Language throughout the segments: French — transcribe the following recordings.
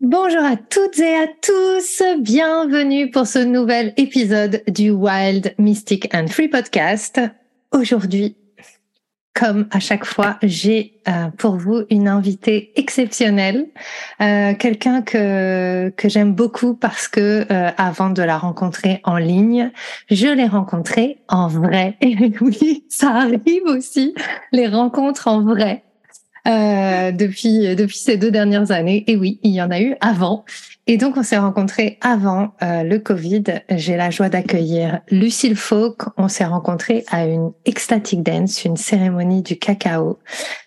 Bonjour à toutes et à tous, bienvenue pour ce nouvel épisode du Wild Mystic and Free Podcast. Aujourd'hui, comme à chaque fois, j'ai euh, pour vous une invitée exceptionnelle, euh, quelqu'un que que j'aime beaucoup parce que euh, avant de la rencontrer en ligne, je l'ai rencontrée en vrai. Et oui, ça arrive aussi, les rencontres en vrai. Euh, depuis depuis ces deux dernières années. Et oui, il y en a eu avant. Et donc on s'est rencontrés avant euh, le Covid. J'ai la joie d'accueillir Lucille Fauque. On s'est rencontrés à une ecstatic dance, une cérémonie du cacao.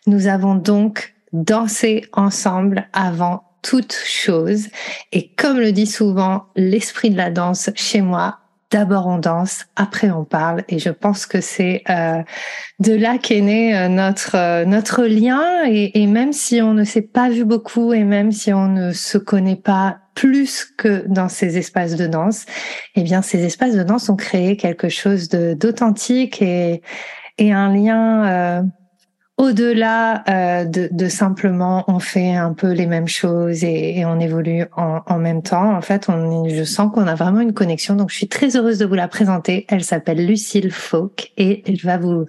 Nous avons donc dansé ensemble avant toute chose. Et comme le dit souvent l'esprit de la danse chez moi, d'abord on danse, après on parle. Et je pense que c'est euh, de là qu'est né euh, notre euh, notre lien. Et, et, même si on ne s'est pas vu beaucoup et même si on ne se connaît pas plus que dans ces espaces de danse, eh bien ces espaces de danse ont créé quelque chose d'authentique et, et un lien au-delà euh, de, simplement on fait un peu les mêmes choses et, on évolue en, en, même temps, en fait, on, je sens qu'on a vraiment une connexion. Donc, je suis très heureuse de vous la présenter. Elle s'appelle Lucille Fauque et elle va vous,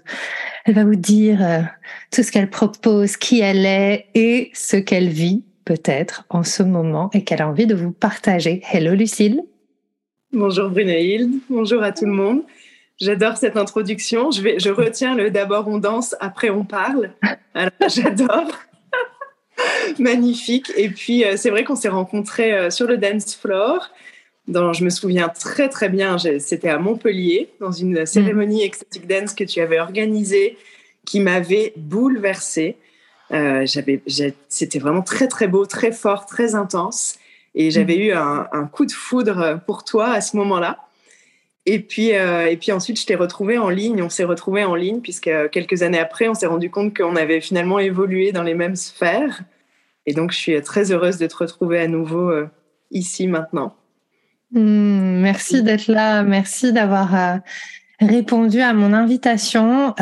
elle va vous dire euh, tout ce qu'elle propose, qui elle est et ce qu'elle vit peut-être en ce moment et qu'elle a envie de vous partager. Hello Lucille. Bonjour Brunehilde, bonjour à tout le monde. J'adore cette introduction. Je, vais, je retiens le d'abord on danse, après on parle. J'adore. Magnifique. Et puis, euh, c'est vrai qu'on s'est rencontrés euh, sur le dance floor. Dans, je me souviens très, très bien, c'était à Montpellier, dans une cérémonie mm. ecstatic dance que tu avais organisée, qui m'avait bouleversée. Euh, c'était vraiment très, très beau, très fort, très intense. Et j'avais mm. eu un, un, coup de foudre pour toi à ce moment-là. Et puis, euh, et puis ensuite, je t'ai retrouvé en ligne. On s'est retrouvé en ligne puisque quelques années après, on s'est rendu compte qu'on avait finalement évolué dans les mêmes sphères. Et donc, je suis très heureuse de te retrouver à nouveau euh, ici maintenant. Hmm, merci d'être là. Merci d'avoir euh, répondu à mon invitation.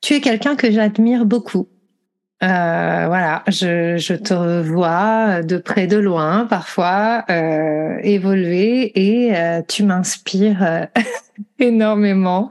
tu es quelqu'un que j'admire beaucoup. Euh, voilà, je, je, te vois de près de loin parfois euh, évoluer et euh, tu m'inspires euh, énormément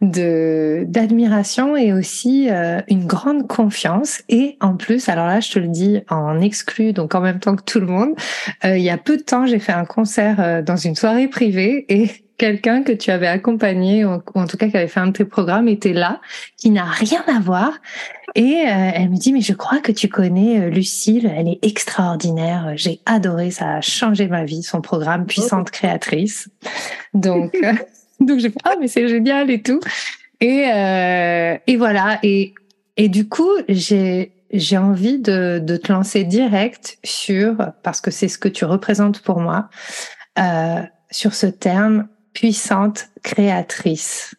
de d'admiration et aussi une grande confiance. Et en plus alors là je te le dis en exclu donc en même temps que tout le monde il y a peu de temps j'ai fait un concert dans une soirée privée et quelqu'un que tu avais accompagné, ou en tout cas qui avait fait un de tes programmes, était là, qui n'a rien à voir. Et euh, elle me dit, mais je crois que tu connais euh, Lucille, elle est extraordinaire, j'ai adoré, ça a changé ma vie, son programme Puissante Créatrice. Donc, euh, donc j'ai fait, ah, mais c'est génial et tout. Et, et voilà, et, et du coup, j'ai j'ai envie de, de te lancer direct sur, parce que c'est ce que tu représentes pour moi, euh, sur ce terme puissante créatrice.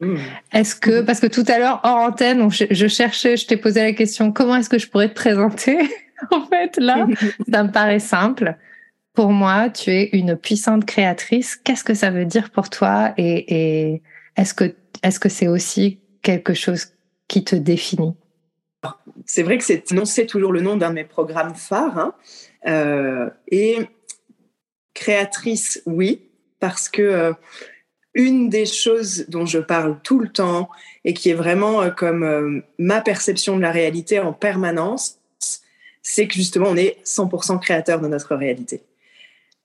Hmm. Est-ce que, parce que tout à l'heure, hors antenne, je, cherchais, je t'ai posé la question, comment est-ce que je pourrais te présenter En fait, là, ça me paraît simple. Pour moi, tu es une puissante créatrice. Qu'est-ce que ça veut dire pour toi? Et, et est-ce que est-ce que c'est aussi quelque chose qui te définit? C'est vrai que c'est non, c'est toujours le nom d'un de mes programmes phares. Hein. Euh, et créatrice, oui, parce que euh, une des choses dont je parle tout le temps et qui est vraiment euh, comme euh, ma perception de la réalité en permanence, c'est que justement on est 100% créateur de notre réalité.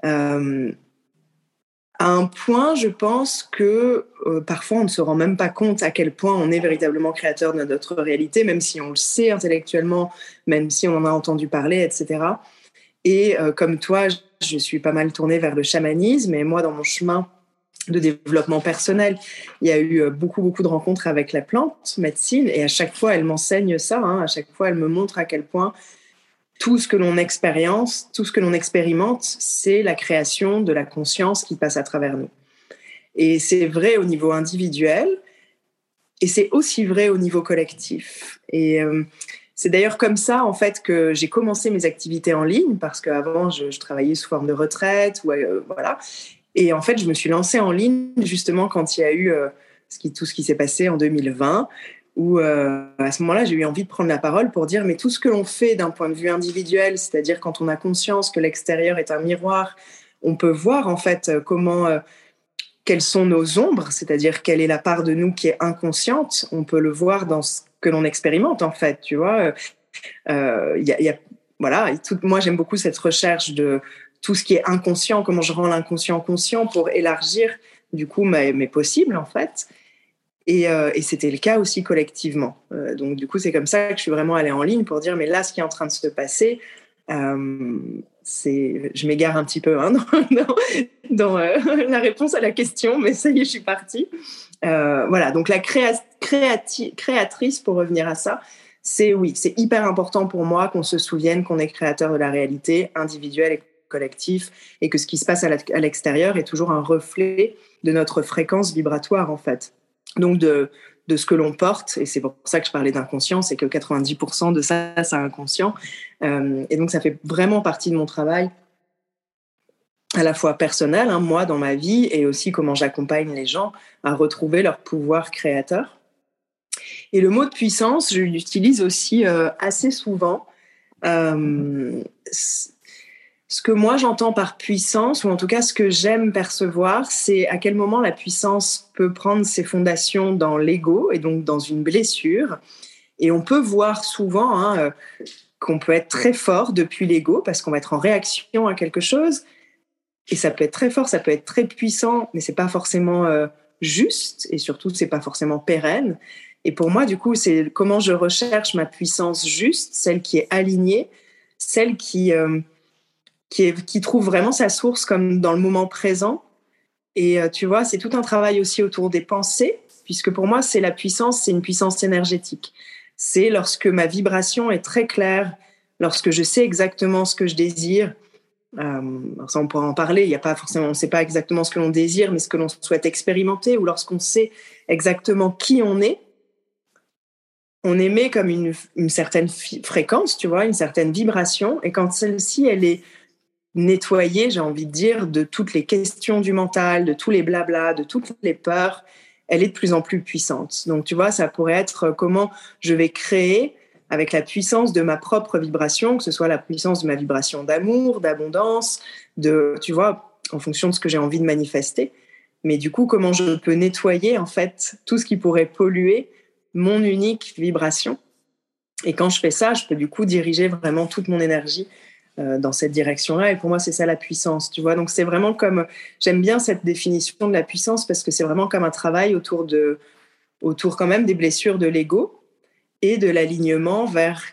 à un point, je pense que parfois on ne se rend même pas compte à quel point on est véritablement créateur de notre réalité, même si on le sait intellectuellement, même si on en a entendu parler, etc. Et comme toi, je suis pas mal tournée vers le chamanisme et moi, dans mon chemin de développement personnel, il y a eu euh, beaucoup, beaucoup de rencontres avec la plante médecine et à chaque fois, elle m'enseigne ça. Hein. à chaque fois, elle me montre à quel point tout ce que l'on expérience, tout ce que l'on expérimente, c'est la création de la conscience qui passe à travers nous. Et c'est vrai au niveau individuel, et c'est aussi vrai au niveau collectif. Et euh, c'est d'ailleurs comme ça, en fait, que j'ai commencé mes activités en ligne, parce qu'avant, je, je, travaillais sous forme de retraite, ou, euh, voilà. Et en fait, je me suis lancée en ligne justement quand il y a eu euh, ce qui, tout ce qui s'est passé en 2020, où à ce moment-là, j'ai eu envie de prendre la parole pour dire, mais tout ce que l'on fait d'un point de vue individuel, c'est-à-dire quand on a conscience que l'extérieur est un miroir, on peut voir en fait comment quelles sont nos ombres, c'est-à-dire quelle est la part de nous qui est inconsciente. On peut le voir dans ce que l'on expérimente en fait, tu vois. Euh, y y a, voilà, tout, moi j'aime beaucoup cette recherche de tout ce qui est inconscient, comment je rends l'inconscient conscient pour élargir du coup mes, mes possibles en fait. Et, euh, et c'était le cas aussi collectivement. Euh, donc du coup c'est comme ça que je suis vraiment allée en ligne pour dire mais là ce qui est en train de se passer, euh, c'est, je m'égare un petit peu hein, dans, dans, euh, la réponse à la question, mais ça y est, je suis partie. Euh, voilà, donc la créatrice, pour revenir à ça, c'est oui, c'est hyper important pour moi qu'on se souvienne qu'on est créateur de la réalité individuelle et collective et que ce qui se passe à l'extérieur est toujours un reflet de notre fréquence vibratoire en fait. Donc de, de ce que l'on porte, et c'est pour ça que je parlais d'inconscient, c'est que 90% de ça, c'est inconscient. Euh, et donc, ça fait vraiment partie de mon travail, à la fois personnel, hein, moi, dans ma vie, et aussi comment j'accompagne les gens à retrouver leur pouvoir créateur. Et le mot de puissance, je l'utilise aussi euh, assez souvent. Euh, ce que moi j'entends par puissance, ou en tout cas ce que j'aime percevoir, c'est à quel moment la puissance peut prendre ses fondations dans l'ego et donc dans une blessure. Et on peut voir souvent hein, euh, qu'on peut être très fort depuis l'ego parce qu'on va être en réaction à quelque chose. Et ça peut être très fort, ça peut être très puissant, mais c'est pas forcément euh, juste et surtout c'est pas forcément pérenne. Et pour moi, du coup, c'est comment je recherche ma puissance juste, celle qui est alignée, celle qui euh, qui, qui trouve vraiment sa source comme dans le moment présent. Et euh, tu vois, c'est tout un travail aussi autour des pensées, puisque pour moi, c'est la puissance, c'est une puissance énergétique. C'est lorsque ma vibration est très claire, lorsque je sais exactement ce que je désire. Euh, on pourra en parler. Il a pas forcément, on ne sait pas exactement ce que l'on désire, mais ce que l'on souhaite expérimenter, ou lorsqu'on sait exactement qui on est. On émet comme une, une certaine fréquence, tu vois, une certaine vibration, et quand celle-ci, elle est nettoyer, j'ai envie de dire, de toutes les questions du mental, de tous les blablas, de toutes les peurs, elle est de plus en plus puissante. Donc, tu vois, ça pourrait être comment je vais créer avec la puissance de ma propre vibration, que ce soit la puissance de ma vibration d'amour, d'abondance, de, tu vois, en fonction de ce que j'ai envie de manifester. Mais du coup, comment je peux nettoyer, en fait, tout ce qui pourrait polluer mon unique vibration? Et quand je fais ça, je peux du coup diriger vraiment toute mon énergie euh, dans cette direction-là. Et pour moi, c'est ça la puissance, tu vois. Donc c'est vraiment comme j'aime bien cette définition de la puissance parce que c'est vraiment comme un travail autour de autour quand même des blessures de l'ego et de l'alignement vers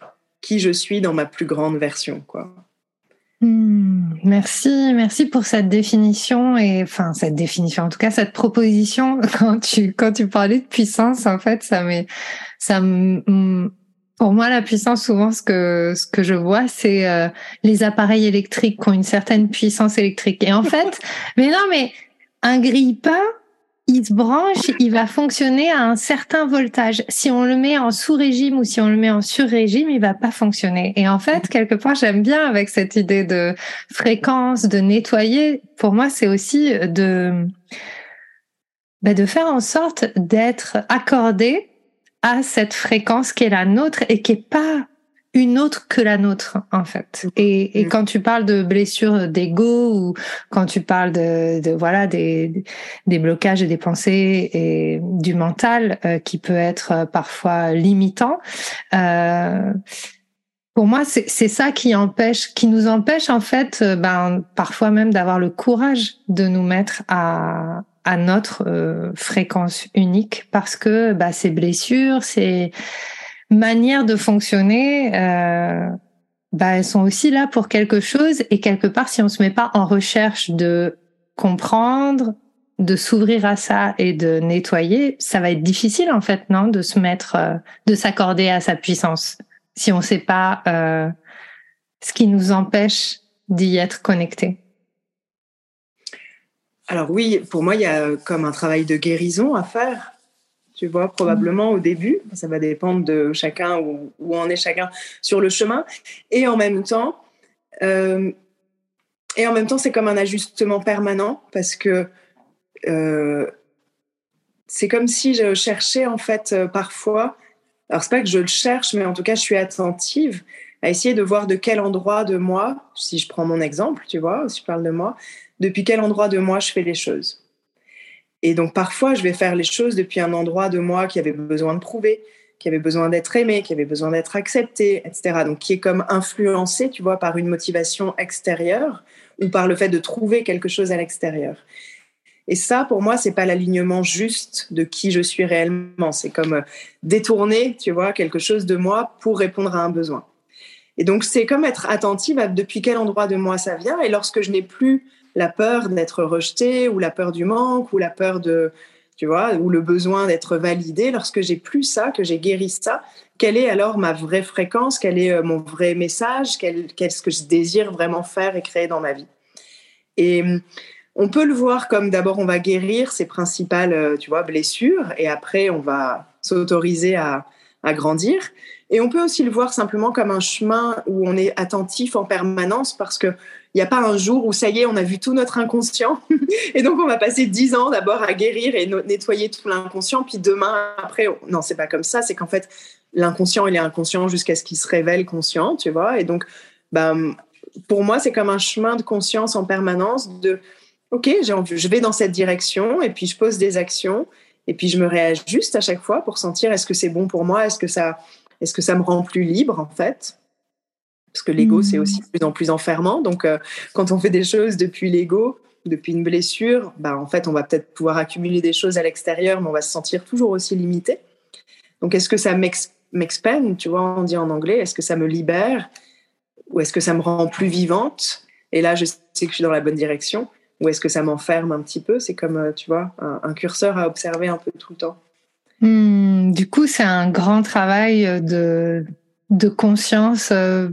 qui je suis dans ma plus grande version, quoi. Hmm, merci, merci pour cette définition et enfin cette définition, en tout cas cette proposition. Quand tu quand tu parlais de puissance, en fait, ça m'est ça me pour moi, la puissance, souvent, ce que ce que je vois, c'est euh, les appareils électriques qui ont une certaine puissance électrique. Et en fait, mais non, mais un grille-pain, il se branche, il va fonctionner à un certain voltage. Si on le met en sous-régime ou si on le met en sur-régime, il va pas fonctionner. Et en fait, quelque part, j'aime bien avec cette idée de fréquence, de nettoyer. Pour moi, c'est aussi de bah, de faire en sorte d'être accordé à cette fréquence qui est la nôtre et qui est pas une autre que la nôtre en fait. Et, et mm. quand tu parles de blessures d'ego ou quand tu parles de, de voilà des, des blocages et des pensées et du mental euh, qui peut être euh, parfois limitant, euh, pour moi c'est ça qui empêche, qui nous empêche en fait, euh, ben parfois même d'avoir le courage de nous mettre à à notre euh, fréquence unique parce que bah, ces blessures, ces manières de fonctionner, euh, bah, elles sont aussi là pour quelque chose. Et quelque part, si on se met pas en recherche de comprendre, de s'ouvrir à ça et de nettoyer, ça va être difficile en fait, non, de se mettre, euh, de s'accorder à sa puissance. Si on sait pas ce qui nous empêche d'y être connecté Alors oui, pour moi, il y a comme un travail de guérison à faire. Tu vois, probablement au début, ça va dépendre de chacun où, où en est chacun sur le chemin. Et en même temps, euh, et en même temps, c'est comme un ajustement permanent parce que euh, c'est comme si je cherchais en fait euh, parfois. Alors c'est pas que je le cherche, mais en tout cas, je suis attentive à essayer de voir de quel endroit de moi, si je prends mon exemple, tu vois, si je parle de moi, depuis quel endroit de moi je fais les choses. Et donc parfois, je vais faire les choses depuis un endroit de moi qui avait besoin de prouver, qui avait besoin d'être aimé, qui avait besoin d'être accepté, etc. Donc qui est comme influencé, tu vois, par une motivation extérieure ou par le fait de trouver quelque chose à l'extérieur. Et ça, pour moi, c'est pas l'alignement juste de qui je suis réellement. C'est comme euh, détourner, tu vois, quelque chose de moi pour répondre à un besoin. Et donc, c'est comme être attentive à depuis quel endroit de moi ça vient. Et lorsque je n'ai plus la peur d'être rejetée ou la peur du manque ou la peur de, tu vois, ou le besoin d'être validé, lorsque j'ai plus ça, que j'ai guéri ça, quelle est alors ma vraie fréquence, quel est euh, mon vrai message, qu'est-ce que je désire vraiment faire et créer dans ma vie? Et hum, on peut le voir comme d'abord on va guérir ses principales, euh, tu vois, blessures et après on va s'autoriser à, à grandir. Et on peut aussi le voir simplement comme un chemin où on est attentif en permanence parce que n'y a pas un jour où ça y est, on a vu tout notre inconscient. et donc, on va passer dix ans d'abord à guérir et nettoyer tout l'inconscient. Puis demain, après, non, c'est pas comme ça. C'est qu'en fait, l'inconscient, il est inconscient jusqu'à ce qu'il se révèle conscient, tu vois. Et donc, ben, pour moi, c'est comme un chemin de conscience en permanence de, OK, je vais dans cette direction et puis je pose des actions et puis je me réajuste à chaque fois pour sentir est-ce que c'est bon pour moi, est-ce que ça, est-ce que ça me rend plus libre en fait? Parce que l'ego, c'est aussi de plus en plus enfermant. Donc, euh, quand on fait des choses depuis l'ego, depuis une blessure, bah, en fait, on va peut-être pouvoir accumuler des choses à l'extérieur, mais on va se sentir toujours aussi limité. Donc, est-ce que ça m'expand, tu vois, on dit en anglais, est-ce que ça me libère ou est-ce que ça me rend plus vivante? Et là, je sais que je suis dans la bonne direction. Ou est-ce que ça m'enferme un petit peu? C'est comme, euh, tu vois, un, curseur à observer un peu tout le temps. Hmm, du coup, c'est un grand travail de, de conscience euh,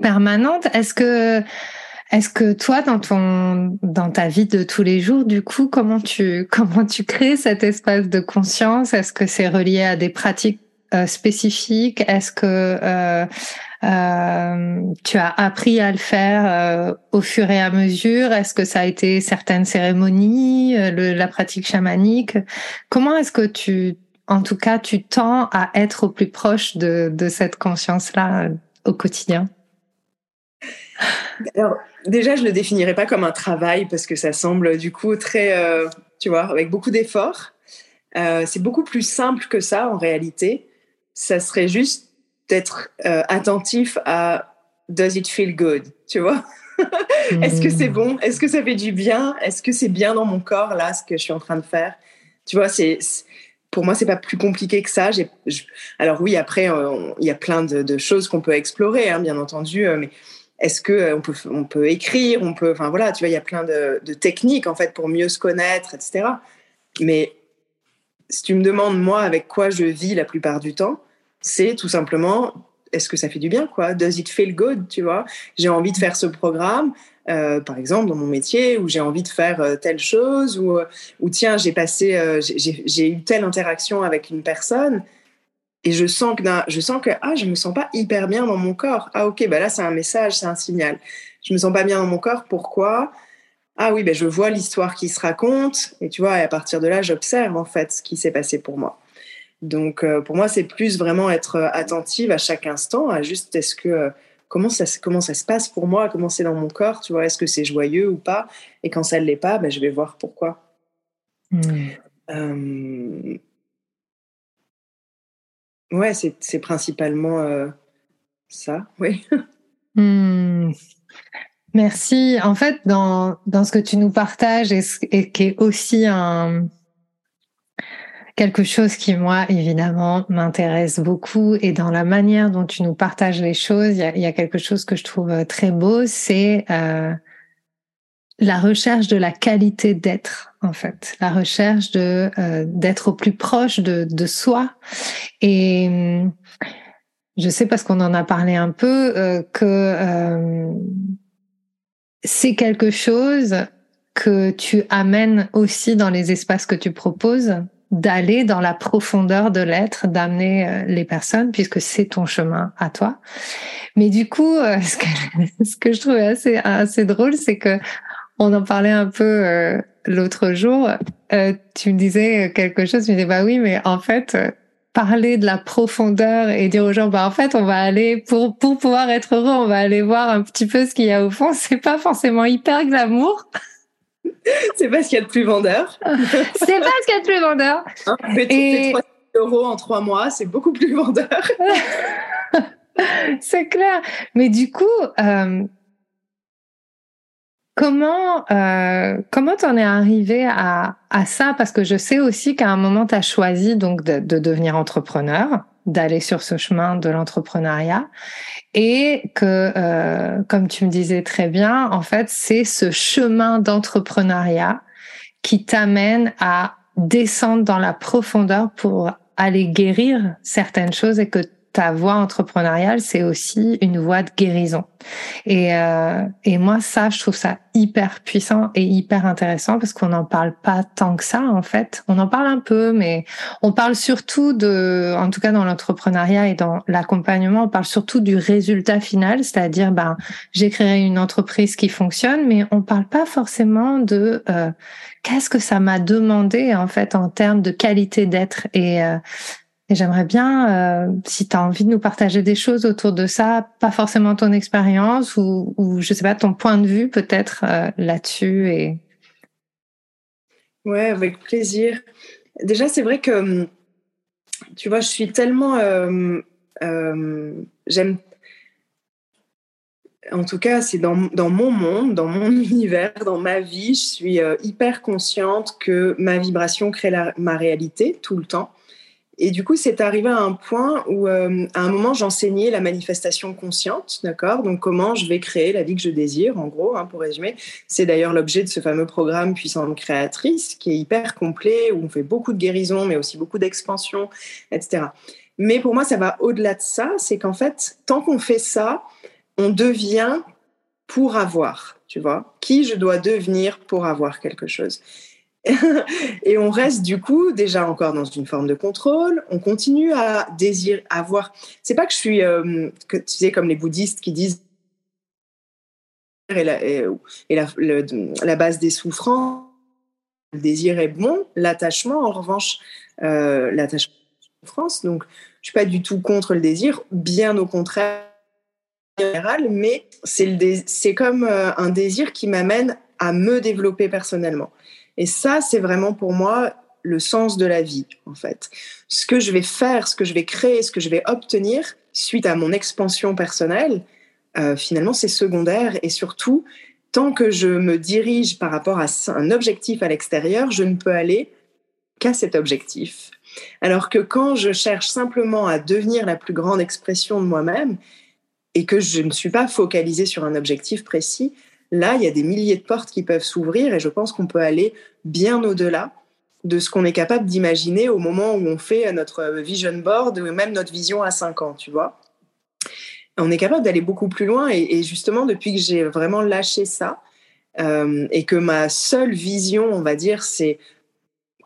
permanente. Est-ce que, est-ce que toi, dans ton, dans ta vie de tous les jours, du coup, comment tu, comment tu crées cet espace de conscience? Est-ce que c'est relié à des pratiques euh, spécifiques? Est-ce que euh, euh, tu as appris à le faire au fur et à mesure? Est-ce que ça a été certaines cérémonies, la pratique chamanique? Comment est-ce que tu, en tout cas, tu tends à être au plus proche de, de cette conscience-là au quotidien? Alors, déjà, je ne le définirais pas comme un travail parce que ça semble du coup très, euh, tu vois, avec beaucoup d'efforts. Euh, c'est beaucoup plus simple que ça en réalité. Ça serait juste d'être euh, attentif à Does it feel good Tu vois? Est-ce que c'est bon? Est-ce que ça fait du bien? Est-ce que c'est bien dans mon corps là ce que je suis en train de faire? Tu vois, c'est pour moi, c'est pas plus compliqué que ça. alors oui, après, il y a plein de, choses qu'on peut explorer, hein, bien entendu, mais est-ce que euh, on peut, on peut écrire, on peut, enfin voilà, tu vois, il y a plein de, techniques en fait pour mieux se connaître, etc. Mais si tu me demandes moi avec quoi je vis la plupart du temps, c'est tout simplement est-ce que ça fait du bien quoi? Does it feel good Tu vois? J'ai envie de faire ce programme, euh, par exemple dans mon métier, ou j'ai envie de faire euh, telle chose, ou, ou tiens j'ai passé, j'ai eu telle interaction avec une personne et je sens que je sens que ah je me sens pas hyper bien dans mon corps. Ah ok bah là c'est un message c'est un signal. Je me sens pas bien dans mon corps. Pourquoi? Ah oui ben je vois l'histoire qui se raconte. Et tu vois et à partir de là j'observe en fait ce qui s'est passé pour moi. Donc euh, pour moi c'est plus vraiment être euh, attentive à chaque instant à juste est-ce que euh, comment ça comment ça se passe pour moi? Comment c'est dans mon corps? Tu vois est-ce que c'est joyeux ou pas? Et quand ça ne l'est pas ben, je vais voir pourquoi. Mmh. Ouais, c'est principalement euh, ça, oui. Hmm. Merci. En fait, dans, dans ce que tu nous partages et, qui est aussi un, quelque chose qui, moi, évidemment, m'intéresse beaucoup et dans la manière dont tu nous partages les choses, il y a, y a, quelque chose que je trouve euh, très beau, c'est euh, la recherche de la qualité d'être en fait la recherche de euh, d'être au plus proche de, de soi et je sais parce qu'on en a parlé un peu, euh, que euh, c'est quelque chose que tu amènes aussi dans les espaces que tu proposes, d'aller dans la profondeur de l'être, d'amener euh, les personnes, puisque c'est ton chemin à toi. Mais du coup, ce que, ce que je trouvais assez, assez drôle, c'est que on en parlait un peu l'autre jour. tu me disais quelque chose, tu me disais, bah oui, mais en fait, parler de la profondeur et dire aux gens bah en fait on va aller pour pour pouvoir être heureux on va aller voir un petit peu ce qu'il y a au fond c'est pas forcément hyper glamour. C'est pas ce qu'il y a de plus vendeur. C'est pas ce qu'il y a de plus vendeur. Hein, et... 3 euros en trois mois c'est beaucoup plus vendeur. C'est clair. Mais du coup euh, Comment euh, comment t'en es arrivé à, à ça? Parce que je sais aussi qu'à un moment tu as choisi donc de, de devenir entrepreneur, d'aller sur ce chemin de l'entrepreneuriat, et que euh, comme tu me disais très bien, en fait c'est ce chemin d'entrepreneuriat qui t'amène à descendre dans la profondeur pour aller guérir certaines choses et que ta voie entrepreneuriale, c'est aussi une voie de guérison. Et, euh, et moi, ça, je trouve ça hyper puissant et hyper intéressant parce qu'on n'en parle pas tant que ça, en fait. On en parle un peu, mais on parle surtout de, en tout cas dans l'entrepreneuriat et dans l'accompagnement, on parle surtout du résultat final, c'est-à-dire, ben, j'ai créé une entreprise qui fonctionne, mais on parle pas forcément de euh, qu'est-ce que ça m'a demandé, en fait, en termes de qualité d'être. Et, euh, et j'aimerais bien, euh, si tu as envie de nous partager des choses autour de ça, pas forcément ton expérience ou, ou je sais pas, ton point de vue peut-être euh, là-dessus. Et... Ouais, avec plaisir. Déjà, c'est vrai que, hum, tu vois, je suis tellement... Euh, j'aime... En tout cas, c'est dans, dans, mon monde, dans mon univers, dans ma vie, je suis hyper consciente que ma vibration crée ma réalité tout le temps et du coup, c'est arrivé à un point où, euh, à un moment, j'enseignais la manifestation consciente, d'accord? Donc, comment je vais créer la vie que je désire, en gros, hein, pour résumer. C'est d'ailleurs l'objet de ce fameux programme Puissante Créatrice, qui est hyper complet, où on fait beaucoup de guérison, mais aussi beaucoup d'expansion, etc. Mais pour moi, ça va au-delà de ça. C'est qu'en fait, tant qu'on fait ça, on devient pour avoir, tu vois? Qui je dois devenir pour avoir quelque chose? et on reste du coup déjà encore dans une forme de contrôle. On continue à désirer avoir. C'est pas que je suis, euh, tu sais, comme les bouddhistes qui disent et la, base des souffrances. Le désir est bon, l'attachement, en revanche, euh, l'attachement, souffrance. Donc, je suis pas du tout contre le désir, bien au contraire, général, mais c'est comme euh, un désir qui m'amène à me développer personnellement. Et ça, c'est vraiment pour moi le sens de la vie, en fait. Ce que je vais faire, ce que je vais créer, ce que je vais obtenir suite à mon expansion personnelle, euh, finalement, c'est secondaire. Et surtout, tant que je me dirige par rapport à un objectif à l'extérieur, je ne peux aller qu'à cet objectif. Alors que quand je cherche simplement à devenir la plus grande expression de moi-même et que je ne suis pas focalisée sur un objectif précis, Là, il y a des milliers de portes qui peuvent s'ouvrir et je pense qu'on peut aller bien au-delà de ce qu'on est capable d'imaginer au moment où on fait notre vision board ou même notre vision à 5 ans, tu vois. On est capable d'aller beaucoup plus loin et, justement, depuis que j'ai vraiment lâché ça euh, et que ma seule vision, on va dire, c'est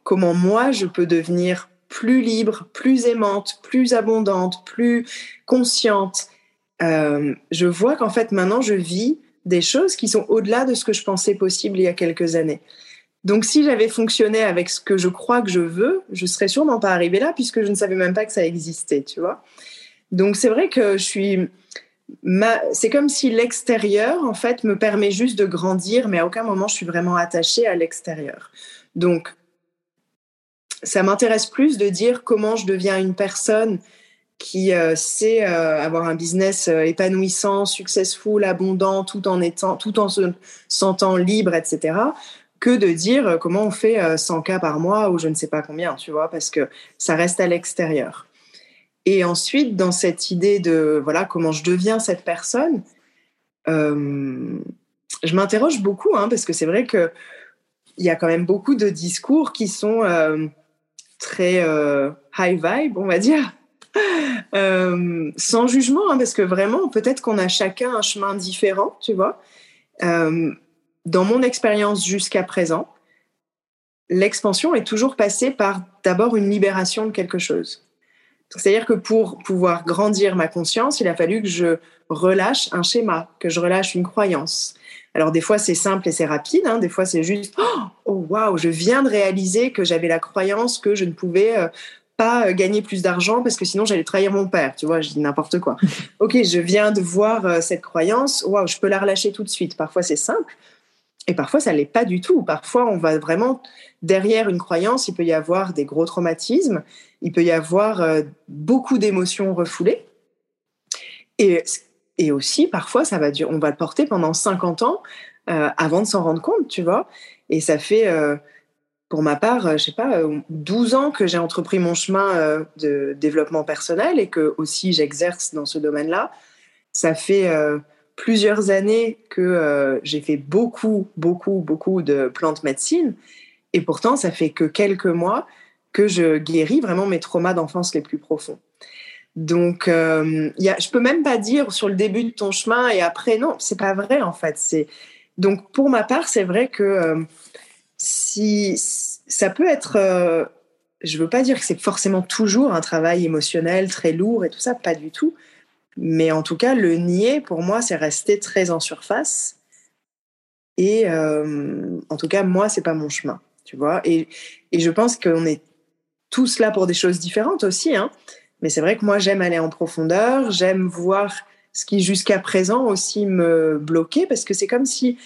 comment moi je peux devenir plus libre, plus aimante, plus abondante, plus consciente. Euh, je vois qu'en fait maintenant je vis des choses qui sont au-delà de ce que je pensais possible il y a quelques années. Donc si j'avais fonctionné avec ce que je crois que je veux, je serais sûrement pas arrivée là puisque je ne savais même pas que ça existait, tu vois. Donc c'est vrai que je suis c'est comme si l'extérieur en fait me permet juste de grandir mais à aucun moment je suis vraiment attachée à l'extérieur. Donc ça m'intéresse plus de dire comment je deviens une personne qui euh, sait euh, avoir un business euh, épanouissant, successful, abondant, tout en étant, tout en se sentant libre, etc., que de dire comment on fait 100 cas par mois ou je ne sais pas combien, tu vois, parce que ça reste à l'extérieur. Et ensuite, dans cette idée de voilà comment je deviens cette personne, je m'interroge beaucoup, hein, parce que c'est vrai que il y a quand même beaucoup de discours qui sont très high vibe, on va dire euh, sans jugement, hein, parce que vraiment, peut-être qu'on a chacun un chemin différent, tu vois. Euh, dans mon expérience jusqu'à présent, l'expansion est toujours passée par d'abord une libération de quelque chose. C'est-à-dire que pour pouvoir grandir ma conscience, il a fallu que je relâche un schéma, que je relâche une croyance. Alors des fois c'est simple et c'est rapide, hein. des fois c'est juste oh waouh, je viens de réaliser que j'avais la croyance que je ne pouvais euh, pas euh, gagner plus d'argent parce que sinon j'allais trahir mon père, tu vois, je dis n'importe quoi. ok, je viens de voir euh, cette croyance, waouh, je peux la relâcher tout de suite. Parfois c'est simple et parfois ça l'est pas du tout. Parfois on va vraiment derrière une croyance, il peut y avoir des gros traumatismes, il peut y avoir beaucoup d'émotions refoulées. Et et aussi, parfois, ça va on va le porter pendant 50 ans euh, avant de s'en rendre compte, tu vois. Et ça fait, euh, pour ma part, euh, je sais pas, 12 ans que j'ai entrepris mon chemin de développement personnel et que aussi j'exerce dans ce domaine-là. Ça fait plusieurs années que j'ai fait beaucoup, beaucoup, beaucoup de plantes médecine. Et pourtant, ça fait que quelques mois que je guéris vraiment mes traumas d'enfance les plus profonds. Donc, euh, je peux même pas dire sur le début de ton chemin et après, non, c'est pas vrai en fait. Donc pour ma part, c'est vrai que euh, si ça peut être, euh, je veux pas dire que c'est forcément toujours un travail émotionnel très lourd et tout ça, pas du tout. Mais en tout cas, le nier pour moi, c'est rester très en surface. Et euh, en tout cas, moi, c'est pas mon chemin, tu vois. Et, et je pense qu'on est tous là pour des choses différentes aussi. Hein. Mais c'est vrai que moi, j'aime aller en profondeur, j'aime voir ce qui jusqu'à présent aussi me bloquait, parce que c'est comme si,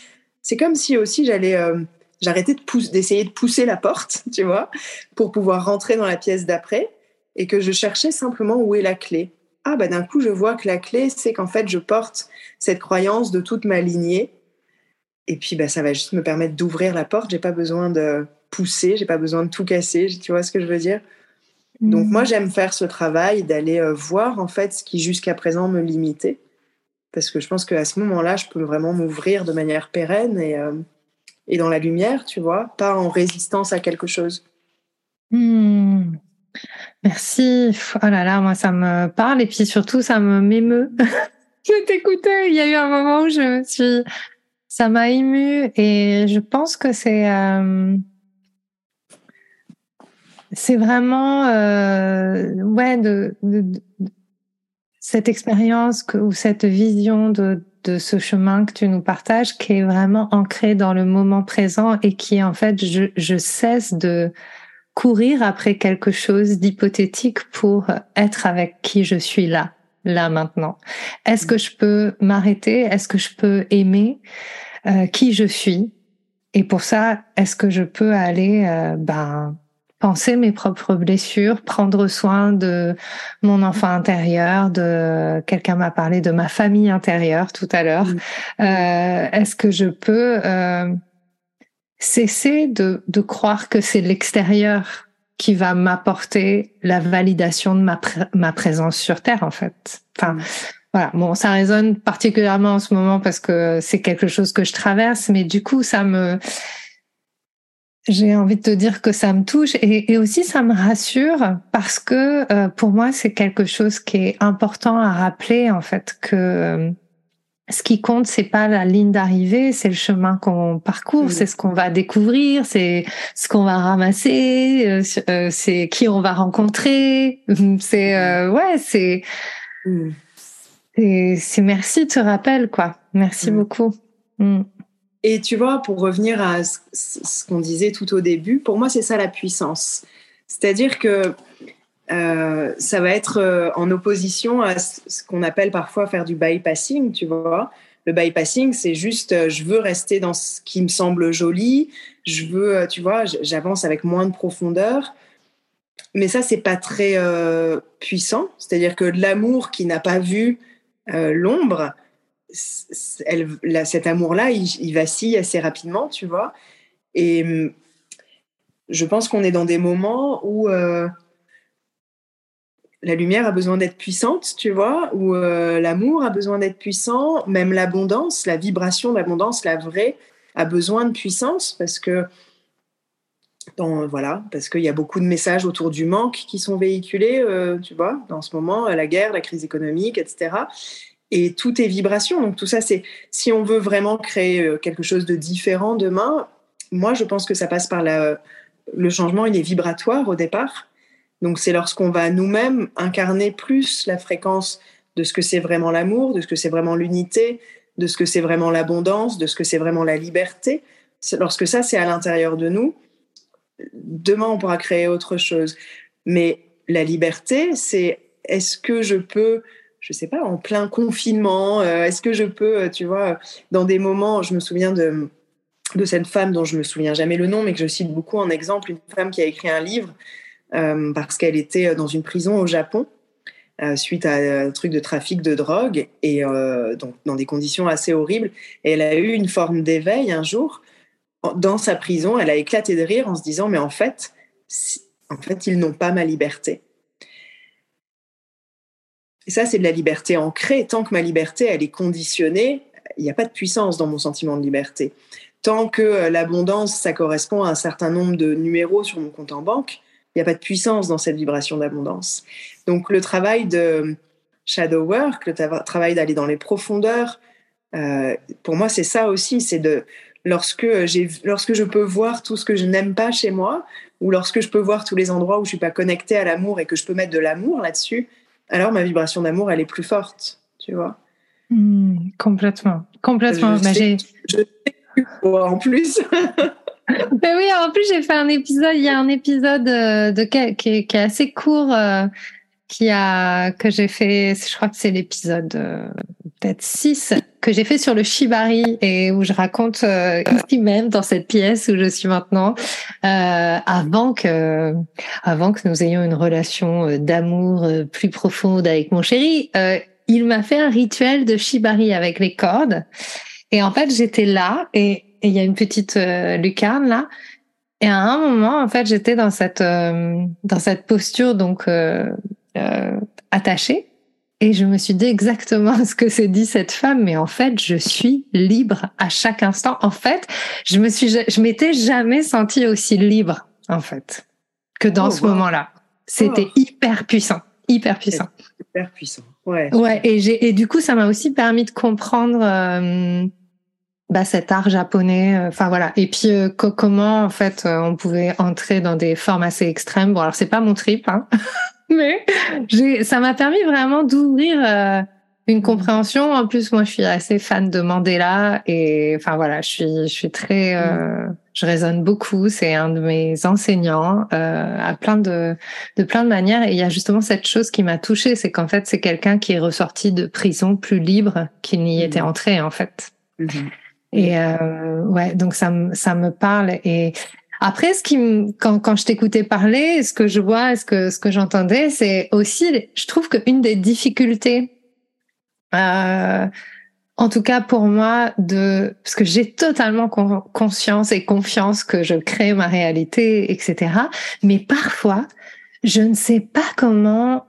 c'est comme si aussi j'allais, euh, j'arrêtais de d'essayer de pousser la porte, tu vois, pour pouvoir rentrer dans la pièce d'après, et que je cherchais simplement où est la clé. Ah bah d'un coup, je vois que la clé, c'est qu'en fait, je porte cette croyance de toute ma lignée, et puis bah ça va juste me permettre d'ouvrir la porte. J'ai pas besoin de pousser, j'ai pas besoin de tout casser. Tu vois ce que je veux dire? Donc moi, mm. j'aime faire ce travail d'aller euh, voir en fait ce qui jusqu'à présent me limitait. Parce que je pense qu'à ce moment-là, je peux vraiment m'ouvrir de manière pérenne et, euh, et dans la lumière, tu vois, pas en résistance à quelque chose. Mm. Merci. Oh là là, moi, ça me parle et puis surtout, ça me m'émeut. je t'écoutais, il y a eu un moment où je me suis... Ça m'a ému et je pense que c'est... Euh, c'est vraiment euh, ouais de, cette expérience ou cette vision de, de ce chemin que tu nous partages qui est vraiment ancré dans le moment présent et qui en fait je, je cesse de courir après quelque chose d'hypothétique pour être avec qui je suis là là maintenant. Est-ce que je peux m'arrêter? Est-ce que je peux aimer euh, qui je suis? Et pour ça est-ce que je peux aller euh, ben penser mes propres blessures, prendre soin de mon enfant intérieur, de quelqu'un m'a parlé de ma famille intérieure tout à l'heure. Euh, Est-ce que je peux euh, cesser de, de croire que c'est l'extérieur qui va m'apporter la validation de ma, ma présence sur Terre en fait? Enfin, voilà. Bon, ça résonne particulièrement en ce moment parce que c'est quelque chose que je traverse, mais du coup, ça me j'ai envie de te dire que ça me touche et, et aussi ça me rassure parce que euh, pour moi c'est quelque chose qui est important à rappeler en fait que euh, ce qui compte c'est pas la ligne d'arrivée, c'est le chemin qu'on parcourt, c'est ce qu'on va découvrir, c'est ce qu'on va ramasser, euh, c'est qui on va rencontrer, c'est ouais c'est c'est merci de ce rappel quoi. Merci beaucoup. Et tu vois, pour revenir à ce, qu'on disait tout au début, pour moi, c'est ça la puissance. C'est-à-dire que euh, ça va être euh, en opposition à ce qu'on appelle parfois faire du bypassing, tu vois. Le bypassing, c'est juste, euh, je veux rester dans ce qui me semble joli, je veux, tu vois, j'avance avec moins de profondeur. Mais ça, c'est pas très puissant. C'est-à-dire que l'amour qui n'a pas vu l'ombre, elle, cet amour-là, il, vacille assez rapidement, tu vois. Et hum, je pense qu'on est dans des moments où euh, la lumière a besoin d'être puissante, tu vois, où euh, l'amour a besoin d'être puissant, même l'abondance, la vibration d'abondance, la vraie, a besoin de puissance parce que voilà, parce qu'il y a beaucoup de messages autour du manque qui sont véhiculés, euh, tu vois, dans ce moment, la guerre, la crise économique, etc. Et tout est vibration. Donc tout ça, c'est si on veut vraiment créer euh, quelque chose de différent demain, moi je pense que ça passe par le changement, il est vibratoire au départ. Donc c'est lorsqu'on va nous-mêmes incarner plus la fréquence de ce que c'est vraiment l'amour, de ce que c'est vraiment l'unité, de ce que c'est vraiment l'abondance, de ce que c'est vraiment la liberté. Lorsque ça, c'est à l'intérieur de nous, demain, on pourra créer autre chose. Mais la liberté, c'est est-ce que je peux, je sais pas, en plein confinement, euh, est-ce que je peux, euh, tu vois, dans des moments, je me souviens de, de cette femme dont je me souviens jamais le nom, mais que je cite beaucoup en exemple, une femme qui a écrit un livre euh, parce qu'elle était dans une prison au Japon. suite à un truc de trafic de drogue et donc dans des conditions assez horribles. Et elle a eu une forme d'éveil un jour dans sa prison, elle a éclaté de rire en se disant mais en fait, en fait, ils n'ont pas ma liberté. Et ça, c'est de la liberté ancrée. Tant que ma liberté, elle est conditionnée, il n'y a pas de puissance dans mon sentiment de liberté. Tant que euh, l'abondance, ça correspond à un certain nombre de numéros sur mon compte en banque, il n'y a pas de puissance dans cette vibration d'abondance. Donc le travail de shadow work, le travail d'aller dans les profondeurs, euh, pour moi, c'est ça aussi, c'est de lorsque, lorsque je peux voir tout ce que je n'aime pas chez moi, ou lorsque je peux voir tous les endroits où je suis pas connectée à l'amour et que je peux mettre de l'amour là-dessus, alors ma vibration d'amour, elle est plus forte, tu vois. Hmm, complètement, complètement. Je, sais, je sais, en plus. Ben oui, en plus j'ai fait un épisode. Il y a un épisode euh, de qui est, qui est assez court euh, qui a que j'ai fait. Je crois que c'est l'épisode euh, peut-être 6 que j'ai fait sur le shibari et où je raconte euh, ici même dans cette pièce où je suis maintenant euh, avant que avant que nous ayons une relation euh, d'amour euh, plus profonde avec mon chéri euh, il m'a fait un rituel de shibari avec les cordes. Et en fait j'étais là et il y a une petite lucarne là. Et à un moment en fait j'étais dans cette dans cette posture donc attachée et je me suis dit exactement ce que s'est dit cette femme, mais en fait, je suis libre à chaque instant. En fait, je me suis, je m'étais jamais sentie aussi libre, en fait, que dans oh, ce moment-là. C'était oh. hyper puissant, hyper puissant. Hyper puissant. Ouais. Ouais. Et j'ai, et du coup, ça m'a aussi permis de comprendre, euh, bah, cet art japonais. Euh, enfin voilà. Et puis euh, comment en fait euh, on pouvait entrer dans des formes assez extrêmes. Bon alors c'est pas mon trip, hein. mais ça m'a permis vraiment d'ouvrir euh, une compréhension. En plus, moi, je suis assez fan de Mandela et enfin voilà, je suis, je suis très, euh, je résonne beaucoup. C'est un de mes enseignants euh, à plein de, de plein de manières. Et il y a justement cette chose qui m'a touchée, c'est qu'en fait, c'est quelqu'un qui est ressorti de prison plus libre qu'il n'y était mmh. entré en fait. Mmh. Et euh, ouais, donc ça, ça me parle et après, ce qui quand, quand je t'écoutais parler, ce que je vois, ce que, ce que j'entendais, c'est aussi, je trouve qu'une des difficultés, euh, en tout cas pour moi, de parce que j'ai totalement conscience et confiance que je crée ma réalité, etc. Mais parfois, je ne sais pas comment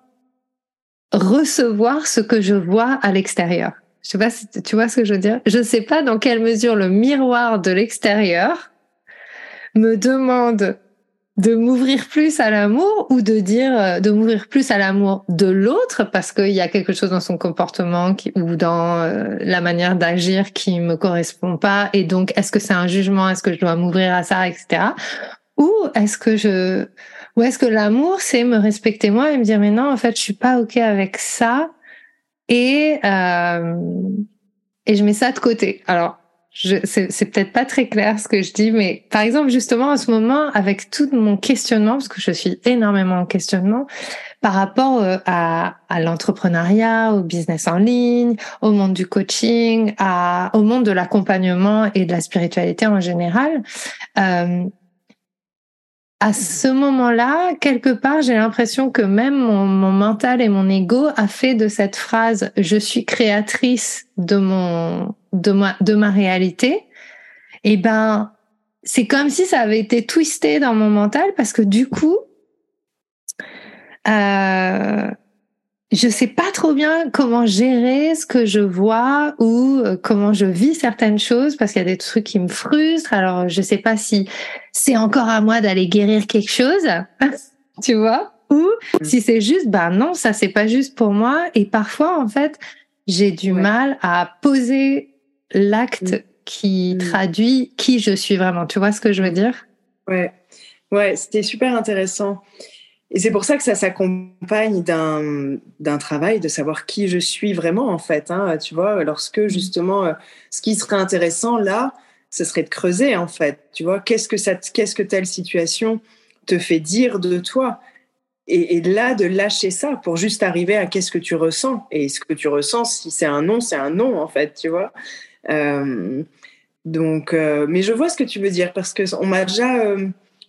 recevoir ce que je vois à l'extérieur. Je sais tu vois ce que je veux dire? Je sais pas dans quelle mesure le miroir de l'extérieur me demande de m'ouvrir plus à l'amour ou de dire euh, de m'ouvrir plus à l'amour de l'autre parce qu'il y a quelque chose dans son comportement qui, ou dans euh, la manière d'agir qui me correspond pas et donc est-ce que c'est un jugement? Est-ce que je dois m'ouvrir à ça? Etc. Ou est-ce que je ou est-ce que l'amour c'est me respecter moi et me dire mais non en fait je suis pas ok avec ça et euh, et je mets ça de côté. Alors c'est peut-être pas très clair ce que je dis, mais par exemple, justement, en ce moment, avec tout mon questionnement, parce que je suis énormément en questionnement, par rapport euh, à, à l'entrepreneuriat, au business en ligne, au monde du coaching, à, au monde de l'accompagnement et de la spiritualité en général, euh, à ce moment-là, quelque part, j'ai l'impression que même mon, mon, mental et mon ego a fait de cette phrase « je suis créatrice de mon de ma de ma réalité et eh ben c'est comme si ça avait été twisté dans mon mental parce que du coup euh, je sais pas trop bien comment gérer ce que je vois ou euh, comment je vis certaines choses parce qu'il y a des trucs qui me frustrent. Alors, je sais pas si c'est encore à moi d'aller guérir quelque chose, tu vois, ou si c'est juste, ben non, ça c'est pas juste pour moi. Et parfois, en fait, j'ai du mal à poser l'acte mm. qui mm. traduit qui je suis vraiment. Tu vois ce que je veux dire? Ouais, ouais, c'était super intéressant. Et c'est pour ça que ça s'accompagne d'un travail de savoir qui je suis vraiment, en fait. Hein, tu vois, lorsque justement, euh, ce qui serait intéressant là, ce serait de creuser, en fait. Tu vois, qu'est-ce que, ça, qu'est-ce que telle situation te fait dire de toi? Et, là, de lâcher ça pour juste arriver à qu'est-ce que tu ressens. Et ce que tu ressens, si c'est un non, c'est un non, en fait, tu vois. Euh, donc, euh, mais je vois ce que tu veux dire parce que on m'a déjà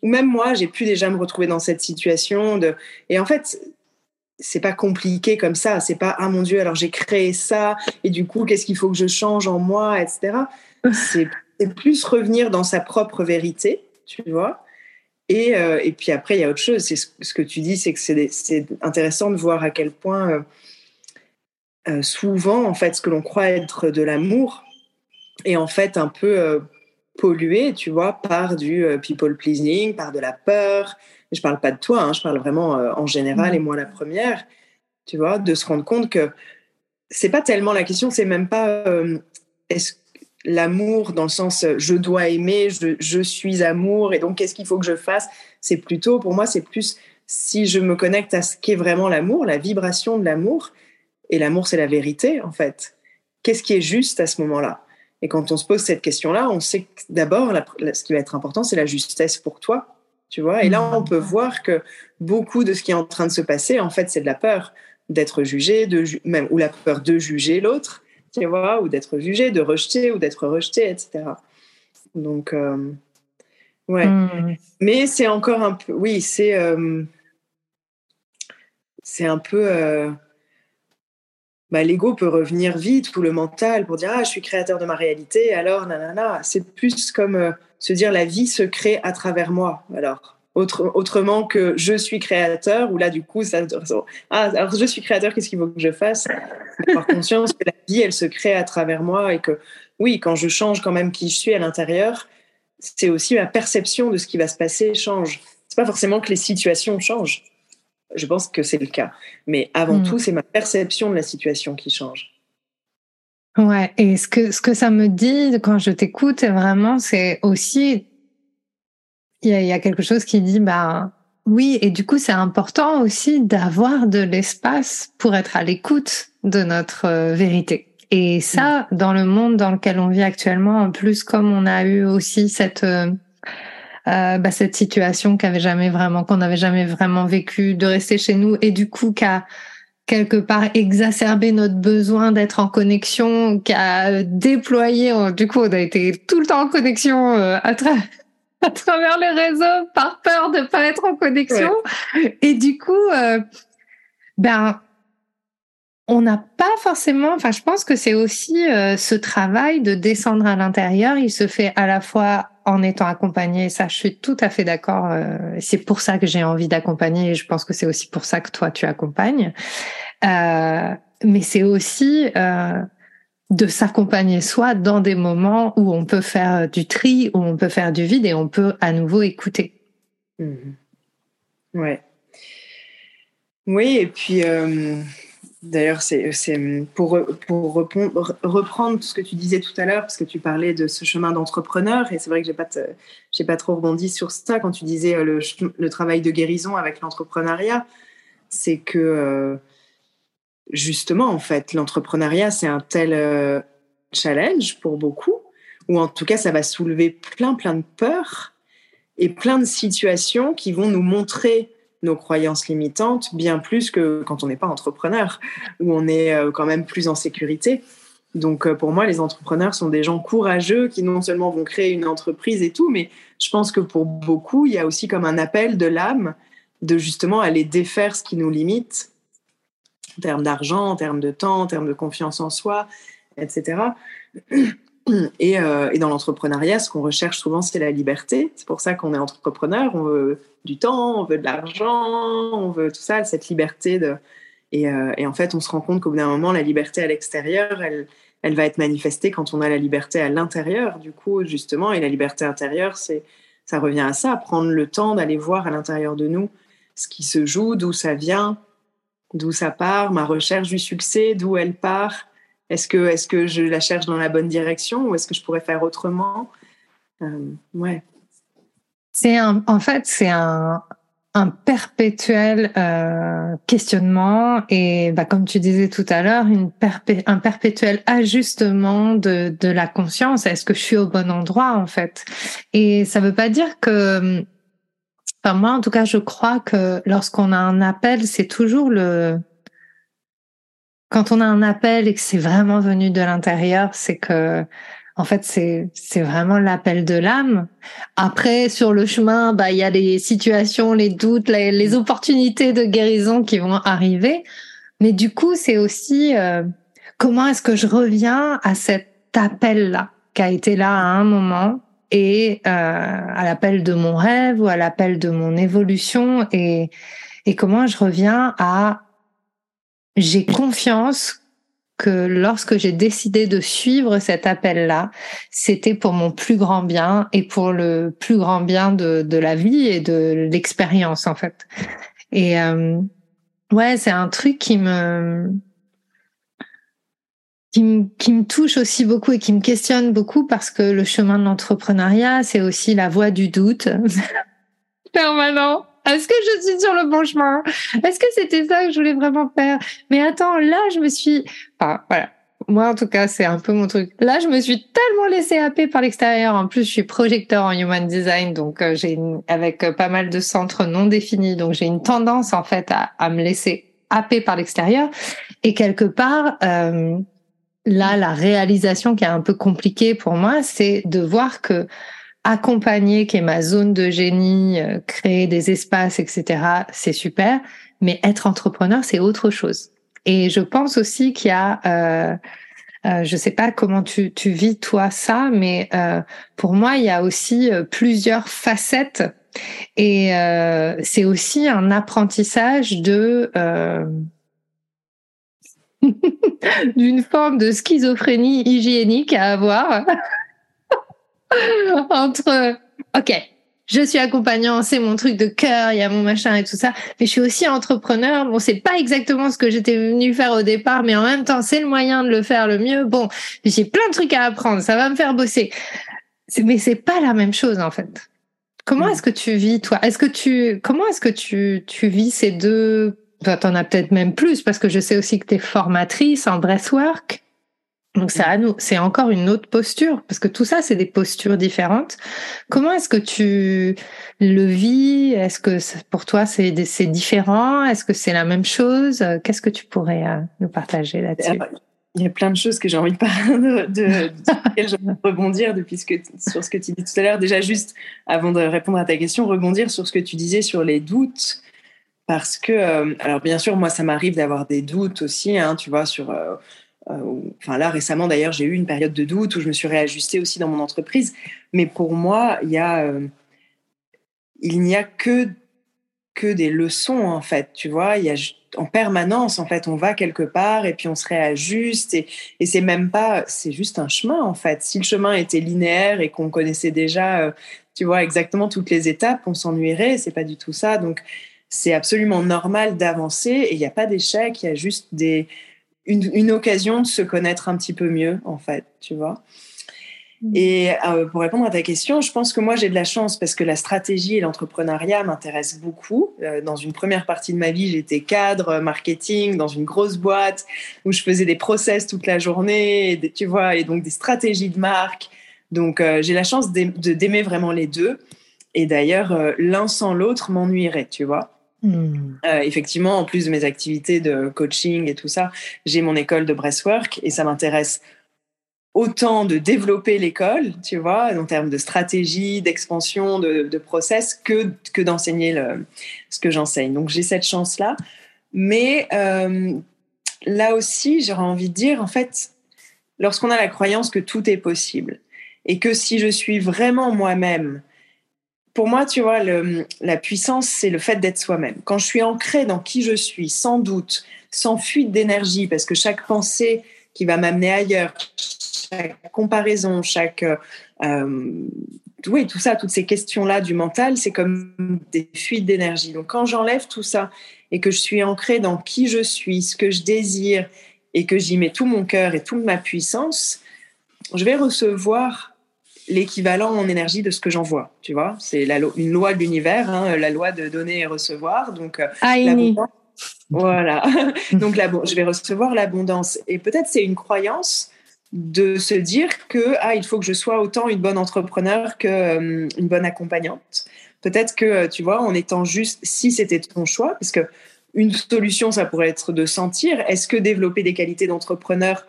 ou même moi, j'ai pu déjà me retrouver dans cette situation. De... Et en fait, c'est pas compliqué comme ça. C'est pas ah mon Dieu, alors j'ai créé ça et du coup, qu'est-ce qu'il faut que je change en moi, etc. C'est plus revenir dans sa propre vérité, tu vois. Et, euh, et puis après, il y a autre chose. C'est ce, que tu dis, c'est que c'est intéressant de voir à quel point euh, euh, souvent, en fait, ce que l'on croit être de l'amour est en fait un peu pollué, tu vois, par du euh, people pleasing, par de la peur. Je parle pas de toi, hein, je parle vraiment euh, en général et mm. moi la première, tu vois, de se rendre compte que c'est pas tellement la question, c'est même pas euh, est-ce l'amour dans le sens je dois aimer, je, je suis amour et donc qu'est-ce qu'il faut que je fasse? C'est plutôt, pour moi, c'est plus si je me connecte à ce qu'est vraiment l'amour, la vibration de l'amour, et l'amour c'est la vérité en fait. Qu'est-ce qui est juste à ce moment-là? Et quand on se pose cette question-là, on sait que d'abord, ce qui va être important, c'est la justesse pour toi. Tu vois Et là, on peut voir que beaucoup de ce qui est en train de se passer, en fait, c'est de la peur d'être jugé, de même, ou la peur de juger l'autre, tu vois, ou d'être jugé, de rejeter, ou d'être rejeté, etc. Donc, euh, ouais. Hmm. Mais c'est encore un peu, oui, c'est, euh, c'est un peu. Euh, bah, l'ego peut revenir vite ou le mental pour dire ah je suis créateur de ma réalité alors nanana. C'est plus comme euh, se dire la vie se crée à travers moi alors. Autre, autrement que je suis créateur ou là du coup ça ah alors je suis créateur qu'est-ce qu'il faut que je fasse? Avoir conscience que la vie elle se crée à travers moi et que oui quand je change quand même qui je suis à l'intérieur c'est aussi ma perception de ce qui va se passer change. C'est pas forcément que les situations changent je pense que c'est le cas. Mais avant mm. tout, c'est ma perception de la situation qui change. Ouais, et ce que, ce que ça me dit quand je t'écoute, vraiment, c'est aussi, il y a, quelque chose qui dit, bah, oui, et du coup, c'est important aussi d'avoir de l'espace pour être à l'écoute de notre euh, vérité. Et ça, mm. dans le monde dans lequel on vit actuellement, en plus, comme on a eu aussi cette, euh, euh, bah, cette situation qu'avait jamais vraiment, qu'on n'avait jamais vraiment vécu, de rester chez nous et du coup qu'à quelque part exacerbé notre besoin d'être en connexion, qui a déployé, du coup on a été tout le temps en connexion euh, à, à, travers les réseaux par peur de pas être en connexion. Et du coup, euh, ben on n'a pas forcément, enfin je pense que c'est aussi euh, ce travail de descendre à l'intérieur, il se fait à la fois en étant accompagné, ça je suis tout à fait d'accord, euh, c'est pour ça que j'ai envie d'accompagner et je pense que c'est aussi pour ça que toi tu accompagnes, euh, mais c'est aussi de s'accompagner soi dans des moments où on peut faire du tri, où on peut faire du vide et on peut à nouveau écouter. Mmh. Ouais. Oui, et puis D'ailleurs, c'est pour, reprendre ce que tu disais tout à l'heure, parce que tu parlais de ce chemin d'entrepreneur, et c'est vrai que pas, j'ai pas trop rebondi sur ça quand tu disais euh, le, le travail de guérison avec l'entrepreneuriat. C'est que euh, justement, en fait, l'entrepreneuriat, c'est un tel euh, challenge pour beaucoup, ou en tout cas, ça va soulever plein, plein de peurs et plein de situations qui vont nous montrer nos croyances limitantes, bien plus que quand on n'est pas entrepreneur, où on est euh, quand même plus en sécurité. Donc euh, pour moi, les entrepreneurs sont des gens courageux qui non seulement vont créer une entreprise et tout, mais je pense que pour beaucoup, il y a aussi comme un appel de l'âme de justement aller défaire ce qui nous limite en termes d'argent, en termes de temps, en termes de confiance en soi, etc. Et, euh, et, dans l'entrepreneuriat, ce qu'on recherche souvent, c'est la liberté. C'est pour ça qu'on est entrepreneur. On veut du temps, on veut de l'argent, on veut tout ça, cette liberté de. Et, en fait, on se rend compte qu'au bout d'un moment, la liberté à l'extérieur, elle, va être manifestée quand on a la liberté à l'intérieur, du coup, justement. Et la liberté intérieure, ça revient à ça, prendre le temps d'aller voir à l'intérieur de nous ce qui se joue, d'où ça vient, d'où ça part, ma recherche du succès, d'où elle part. Est-ce que, est-ce que je la cherche dans la bonne direction ou est-ce que je pourrais faire autrement? Euh, Ouais. C'est en fait, c'est un, un perpétuel euh, questionnement et bah, comme tu disais tout à l'heure, une un perpétuel ajustement de, de la conscience. Est-ce que je suis au bon endroit en fait? Et ça veut pas dire que, enfin moi en tout cas, je crois que lorsqu'on a un appel, c'est toujours le quand on a un appel et que c'est vraiment venu de l'intérieur, c'est que en fait, c'est c'est vraiment l'appel de l'âme. Après, sur le chemin, bah il y a les situations, les doutes, les, opportunités de guérison qui vont arriver. Mais du coup, c'est aussi euh, comment est-ce que je reviens à cet appel-là qui a été là à un moment et euh, à l'appel de mon rêve ou à l'appel de mon évolution et et comment je reviens à j'ai confiance que lorsque j'ai décidé de suivre cet appel-là, c'était pour mon plus grand bien et pour le plus grand bien de, de la vie et de l'expérience en fait. Et euh, ouais, c'est un truc qui me qui me, qui me touche aussi beaucoup et qui me questionne beaucoup parce que le chemin de l'entrepreneuriat, c'est aussi la voie du doute permanent. Est-ce que je suis sur le bon chemin? Est-ce que c'était ça que je voulais vraiment faire? Mais attends, là, je me suis... Enfin, voilà. Moi, en tout cas, c'est un peu mon truc. Là, je me suis tellement laissée happer par l'extérieur. En plus, je suis projecteur en human design, donc euh, j'ai avec euh, pas mal de centres non définis, donc j'ai une tendance en fait à, à me laisser happer par l'extérieur. Et quelque part, euh, là, la réalisation qui est un peu compliquée pour moi, c'est de voir que accompagner, qui est ma zone de génie, euh, créer des espaces, etc., c'est super. Mais être entrepreneur, c'est autre chose. Et je pense aussi qu'il y a, euh, euh, je sais pas comment tu, tu vis toi ça, mais euh, pour moi, il y a aussi euh, plusieurs facettes. Et c'est aussi un apprentissage de d'une forme de schizophrénie hygiénique à avoir. entre, ok, je suis accompagnant, c'est mon truc de cœur, il y a mon machin et tout ça, mais je suis aussi entrepreneur. Bon, c'est pas exactement ce que j'étais venu faire au départ, mais en même temps, c'est le moyen de le faire le mieux. Bon, j'ai plein de trucs à apprendre, ça va me faire bosser. Mais c'est pas la même chose en fait. Comment est-ce que tu vis toi? Est-ce que tu comment est-ce que tu tu vis ces deux? Enfin, t'en as peut-être même plus parce que je sais aussi que tu es formatrice en breathwork. Donc ça, c'est encore une autre posture, parce que tout ça, c'est des postures différentes. Comment est-ce que tu le vis? Est-ce que pour toi, c'est différent? Est-ce que c'est la même chose? Qu'est-ce que tu pourrais euh, nous partager là-dessus? Il y a plein de choses que j'ai envie de de, de, rebondir depuis ce que, sur ce que tu dis tout à l'heure. Déjà, juste avant de répondre à ta question, rebondir sur ce que tu disais sur les doutes. Parce que, euh, alors bien sûr, moi, ça m'arrive d'avoir des doutes aussi, hein, tu vois, sur... Euh, euh, enfin là récemment d'ailleurs j'ai eu une période de doute où je me suis réajustée aussi dans mon entreprise. Mais pour moi il y a euh, il n'y a que que des leçons en fait tu vois. Il y a en permanence en fait on va quelque part et puis on se réajuste et, et c'est même pas c'est juste un chemin en fait. Si le chemin était linéaire et qu'on connaissait déjà euh, tu vois exactement toutes les étapes on s'ennuierait c'est pas du tout ça. Donc c'est absolument normal d'avancer et il n'y a pas d'échec il y a juste des une, occasion de se connaître un petit peu mieux, en fait, tu vois. Mm. Et euh, pour répondre à ta question, je pense que moi j'ai de la chance parce que la stratégie et l'entrepreneuriat m'intéressent beaucoup. Euh, dans une première partie de ma vie, j'étais cadre marketing dans une grosse boîte où je faisais des process toute la journée, tu vois, et donc des stratégies de marque. Donc euh, j'ai la chance d'aimer vraiment les deux. Et d'ailleurs, l'un sans l'autre m'ennuierait, tu vois. Hmm. Euh, effectivement, en plus de mes activités de coaching et tout ça, j'ai mon école de breastwork et ça m'intéresse autant de développer l'école, tu vois, en termes de stratégie, d'expansion, de, process, que, que d'enseigner ce que j'enseigne. Donc j'ai cette chance-là. Mais euh, là aussi, j'aurais envie de dire, en fait, lorsqu'on a la croyance que tout est possible et que si je suis vraiment moi-même, pour moi, tu vois, la puissance, c'est le fait d'être soi-même. Quand je suis ancrée dans qui je suis, sans doute, sans fuite d'énergie, parce que chaque pensée qui va m'amener ailleurs, chaque comparaison, chaque euh, oui, tout ça, toutes ces questions-là du mental, c'est comme des fuites d'énergie. Donc quand j'enlève tout ça et que je suis ancrée dans qui je suis, ce que je désire, et que j'y mets tout mon cœur et toute ma puissance, je vais recevoir l'équivalent en énergie de ce que j'envoie. Tu vois, c'est une loi de l'univers, hein, la loi de donner et recevoir. Donc, euh, voilà. Donc, je vais recevoir l'abondance. Et peut-être c'est une croyance de se dire que ah, il faut que je sois autant une bonne entrepreneur que euh, une bonne accompagnante. Peut-être que euh, tu vois, en étant juste, si c'était ton choix, parce que une solution, ça pourrait être de sentir, est-ce que développer des qualités d'entrepreneur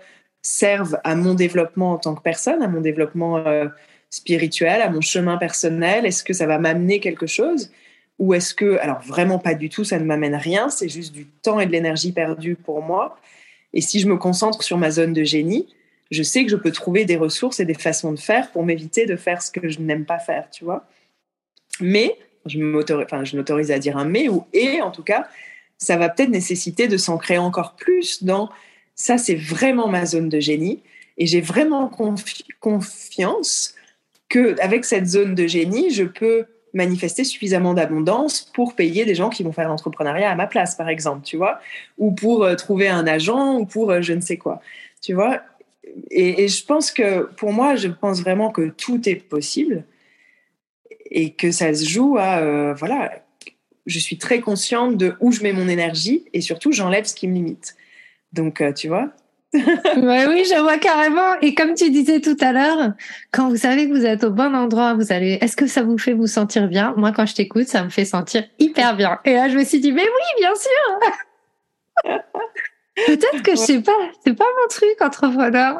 servent à mon développement en tant que personne, à mon développement euh, spirituel, à mon chemin personnel Est-ce que ça va m'amener quelque chose? Ou est-ce que, alors vraiment pas du tout, ça ne m'amène rien, c'est juste du temps et de l'énergie perdue pour moi. Et si je me concentre sur ma zone de génie, je sais que je peux trouver des ressources et des façons de faire pour m'éviter de faire ce que je n'aime pas faire, tu vois. Mais, je m'autorise à dire un mais ou et en tout cas, ça va peut-être nécessiter de s'ancrer encore plus dans ça, c'est vraiment ma zone de génie. Et j'ai vraiment confiance que avec cette zone de génie, je peux manifester suffisamment d'abondance pour payer des gens qui vont faire l'entrepreneuriat à ma place, par exemple, tu vois, ou pour euh, trouver un agent, ou pour euh, je ne sais quoi, tu vois. Et, je pense que pour moi, je pense vraiment que tout est possible et que ça se joue à, euh, voilà, je suis très consciente de où je mets mon énergie et surtout, j'enlève ce qui me limite. Donc, euh, tu vois ouais, oui, je vois carrément. Et comme tu disais tout à l'heure, quand vous savez que vous êtes au bon endroit, vous allez. Est-ce que ça vous fait vous sentir bien? Moi, quand je t'écoute, ça me fait sentir hyper bien. Et là, je me suis dit, mais oui, bien sûr. Peut-être que je sais pas, c'est pas mon truc entrepreneur.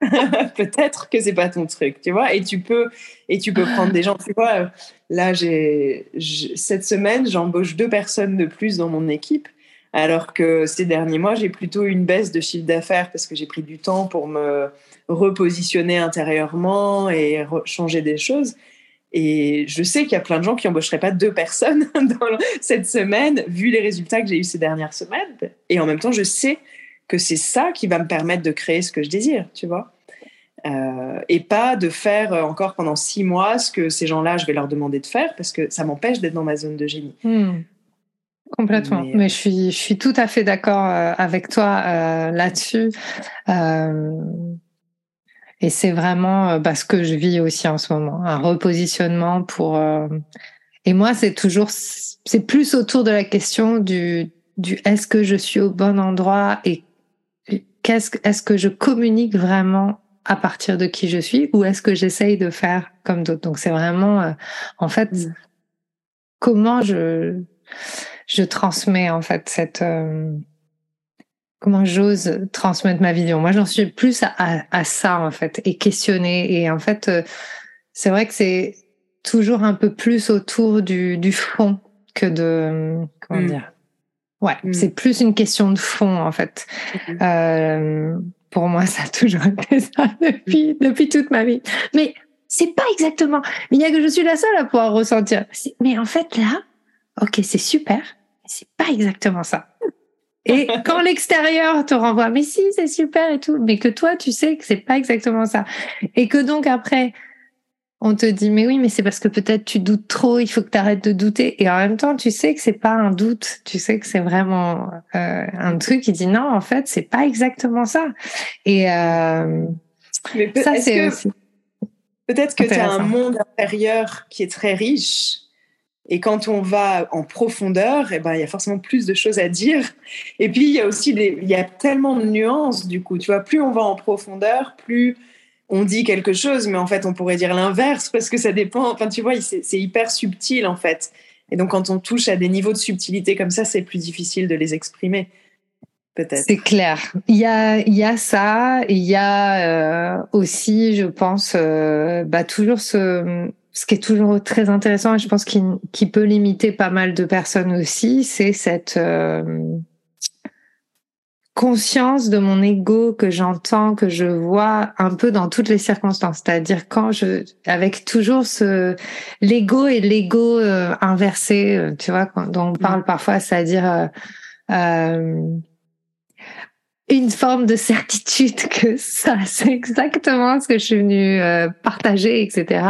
Peut-être que c'est pas ton truc, tu vois. Et tu peux, et tu peux prendre des gens. Tu vois, là, j'ai cette semaine, j'embauche deux personnes de plus dans mon équipe alors que ces derniers mois, j'ai plutôt une baisse de chiffre d'affaires parce que j'ai pris du temps pour me repositionner intérieurement et changer des choses. Et je sais qu'il y a plein de gens qui embaucheraient pas deux personnes dans cette semaine, vu les résultats que j'ai eu ces dernières semaines. Et en même temps, je sais que c'est ça qui va me permettre de créer ce que je désire, tu vois. Euh, et pas de faire encore pendant six mois ce que ces gens-là, je vais leur demander de faire parce que ça m'empêche d'être dans ma zone de génie. Hmm. Complètement. Mais, euh, je suis, je suis tout à fait d'accord euh, avec toi euh, là-dessus. et c'est vraiment bah, ce que je vis aussi en ce moment, un repositionnement pour. et moi, c'est toujours, c'est plus autour de la question du, du est-ce que je suis au bon endroit et qu'est-ce, est-ce que je communique vraiment à partir de qui je suis ou est-ce que j'essaye de faire comme d'autres. Donc c'est vraiment, en fait, mm. comment je je transmets en fait cette euh, comment j'ose transmettre ma vision. Moi, j'en suis plus à, à, ça en fait et questionner. Et en fait, euh, c'est vrai que c'est toujours un peu plus autour du, du fond que de comment mm. dire. Ouais, mm. c'est plus une question de fond en fait. Euh, pour moi, ça a toujours été ça depuis depuis toute ma vie. Mais c'est pas exactement. Il y a que je suis la seule à pouvoir ressentir. Mais en fait là, ok, c'est super c'est pas exactement ça. Et quand l'extérieur te renvoie, mais si, c'est super et tout, mais que toi, tu sais que c'est pas exactement ça. Et que donc après, on te dit, mais oui, mais c'est parce que peut-être tu doutes trop, il faut que tu arrêtes de douter. Et en même temps, tu sais que c'est pas un doute, tu sais que c'est vraiment euh, un truc qui dit non, en fait, c'est pas exactement ça. Et euh, ça, c'est Peut-être que tu as un monde intérieur qui est très riche et quand on va en profondeur, eh ben, il y a forcément plus de choses à dire. Et puis, il y a aussi des, il y a tellement de nuances, du coup. Tu vois, plus on va en profondeur, plus on dit quelque chose, mais en fait, on pourrait dire l'inverse parce que ça dépend. Enfin, tu vois, c'est hyper subtil, en fait. Et donc, quand on touche à des niveaux de subtilité comme ça, c'est plus difficile de les exprimer. Peut-être. C'est clair. Il y a, il y a ça. Il y a euh, aussi, je pense, euh, bah, toujours ce, ce qui est toujours très intéressant et je pense qu'il peut limiter pas mal de personnes aussi, c'est cette euh, conscience de mon ego que j'entends, que je vois un peu dans toutes les circonstances. C'est-à-dire quand je, avec toujours ce l'ego et l'ego euh, inversé, euh, tu vois, dont on parle parfois, c'est-à-dire une forme de certitude que ça, c'est exactement ce que je suis venue euh, partager, etc.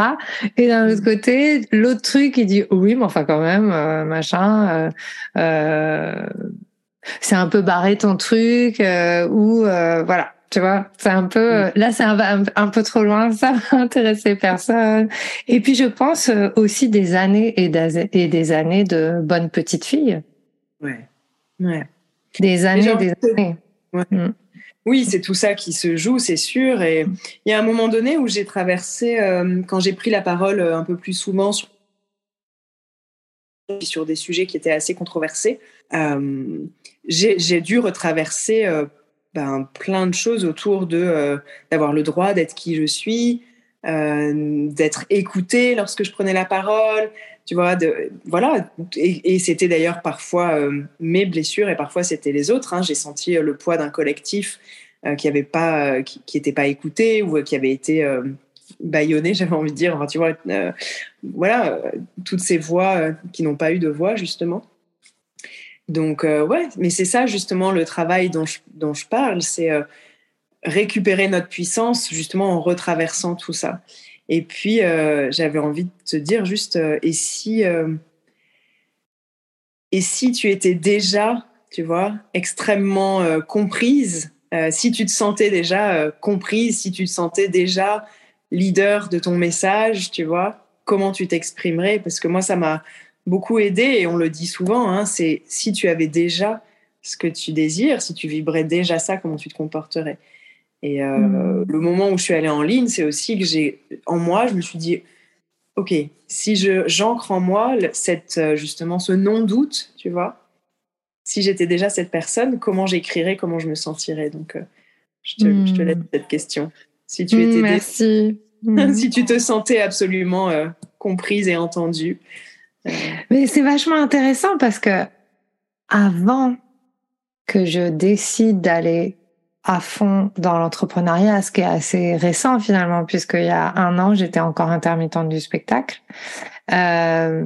Et d'un autre côté, l'autre truc, il dit oui, mais enfin quand même, euh, machin, euh, c'est un peu barré ton truc, ou voilà. Tu vois, c'est un peu là, c'est un, un, peu trop loin, ça va intéresser personne. Et puis je pense aussi des années et des, et des années de bonne petite fille. Ouais, ouais. Des années, des années. Mm. Oui, c'est tout ça qui se joue, c'est sûr. Et il y a un moment donné où j'ai traversé, euh, quand j'ai pris la parole euh, un peu plus souvent sur, sur des sujets qui étaient assez controversés, euh, j'ai dû retraverser ben, plein de choses autour de d'avoir le droit d'être qui je suis, d'être écouté lorsque je prenais la parole, tu vois, voilà. Et, c'était d'ailleurs parfois euh, mes blessures et parfois c'était les autres. Hein. J'ai senti euh, le poids d'un collectif euh, qui avait pas, qui, pas écouté ou qui avait été bâillonné, j'avais envie de dire. Enfin, tu vois, voilà, toutes ces voix qui n'ont pas eu de voix justement. Donc ouais, mais c'est ça justement le travail dont je parle, c'est récupérer notre puissance justement en retraversant tout ça. Et puis, euh, j'avais envie de te dire juste, euh, et si, euh, et si tu étais déjà, tu vois, extrêmement comprise, si tu te sentais déjà comprise, si tu te sentais déjà leader de ton message, tu vois, comment tu t'exprimerais? Parce que moi, ça m'a beaucoup aidé et on le dit souvent, hein, c'est si tu avais déjà ce que tu désires, si tu vibrais déjà ça, comment tu te comporterais? Et euh, hmm. le moment où je suis allée en ligne, c'est aussi que j'ai, en moi, je me suis dit, ok, si je j'ancre en moi cette euh, justement ce non doute, tu vois, si j'étais déjà cette personne, comment j'écrirais, comment je me sentirais? Donc, euh, je, te, je, te, laisse hmm. cette question. Si tu étais, hmm, merci. si tu te sentais absolument comprise et entendue. Mais c'est vachement intéressant parce que avant que je décide d'aller à fond dans l'entrepreneuriat, ce qui est assez récent finalement, puisqu'il y a un an, j'étais encore intermittente du spectacle. Euh,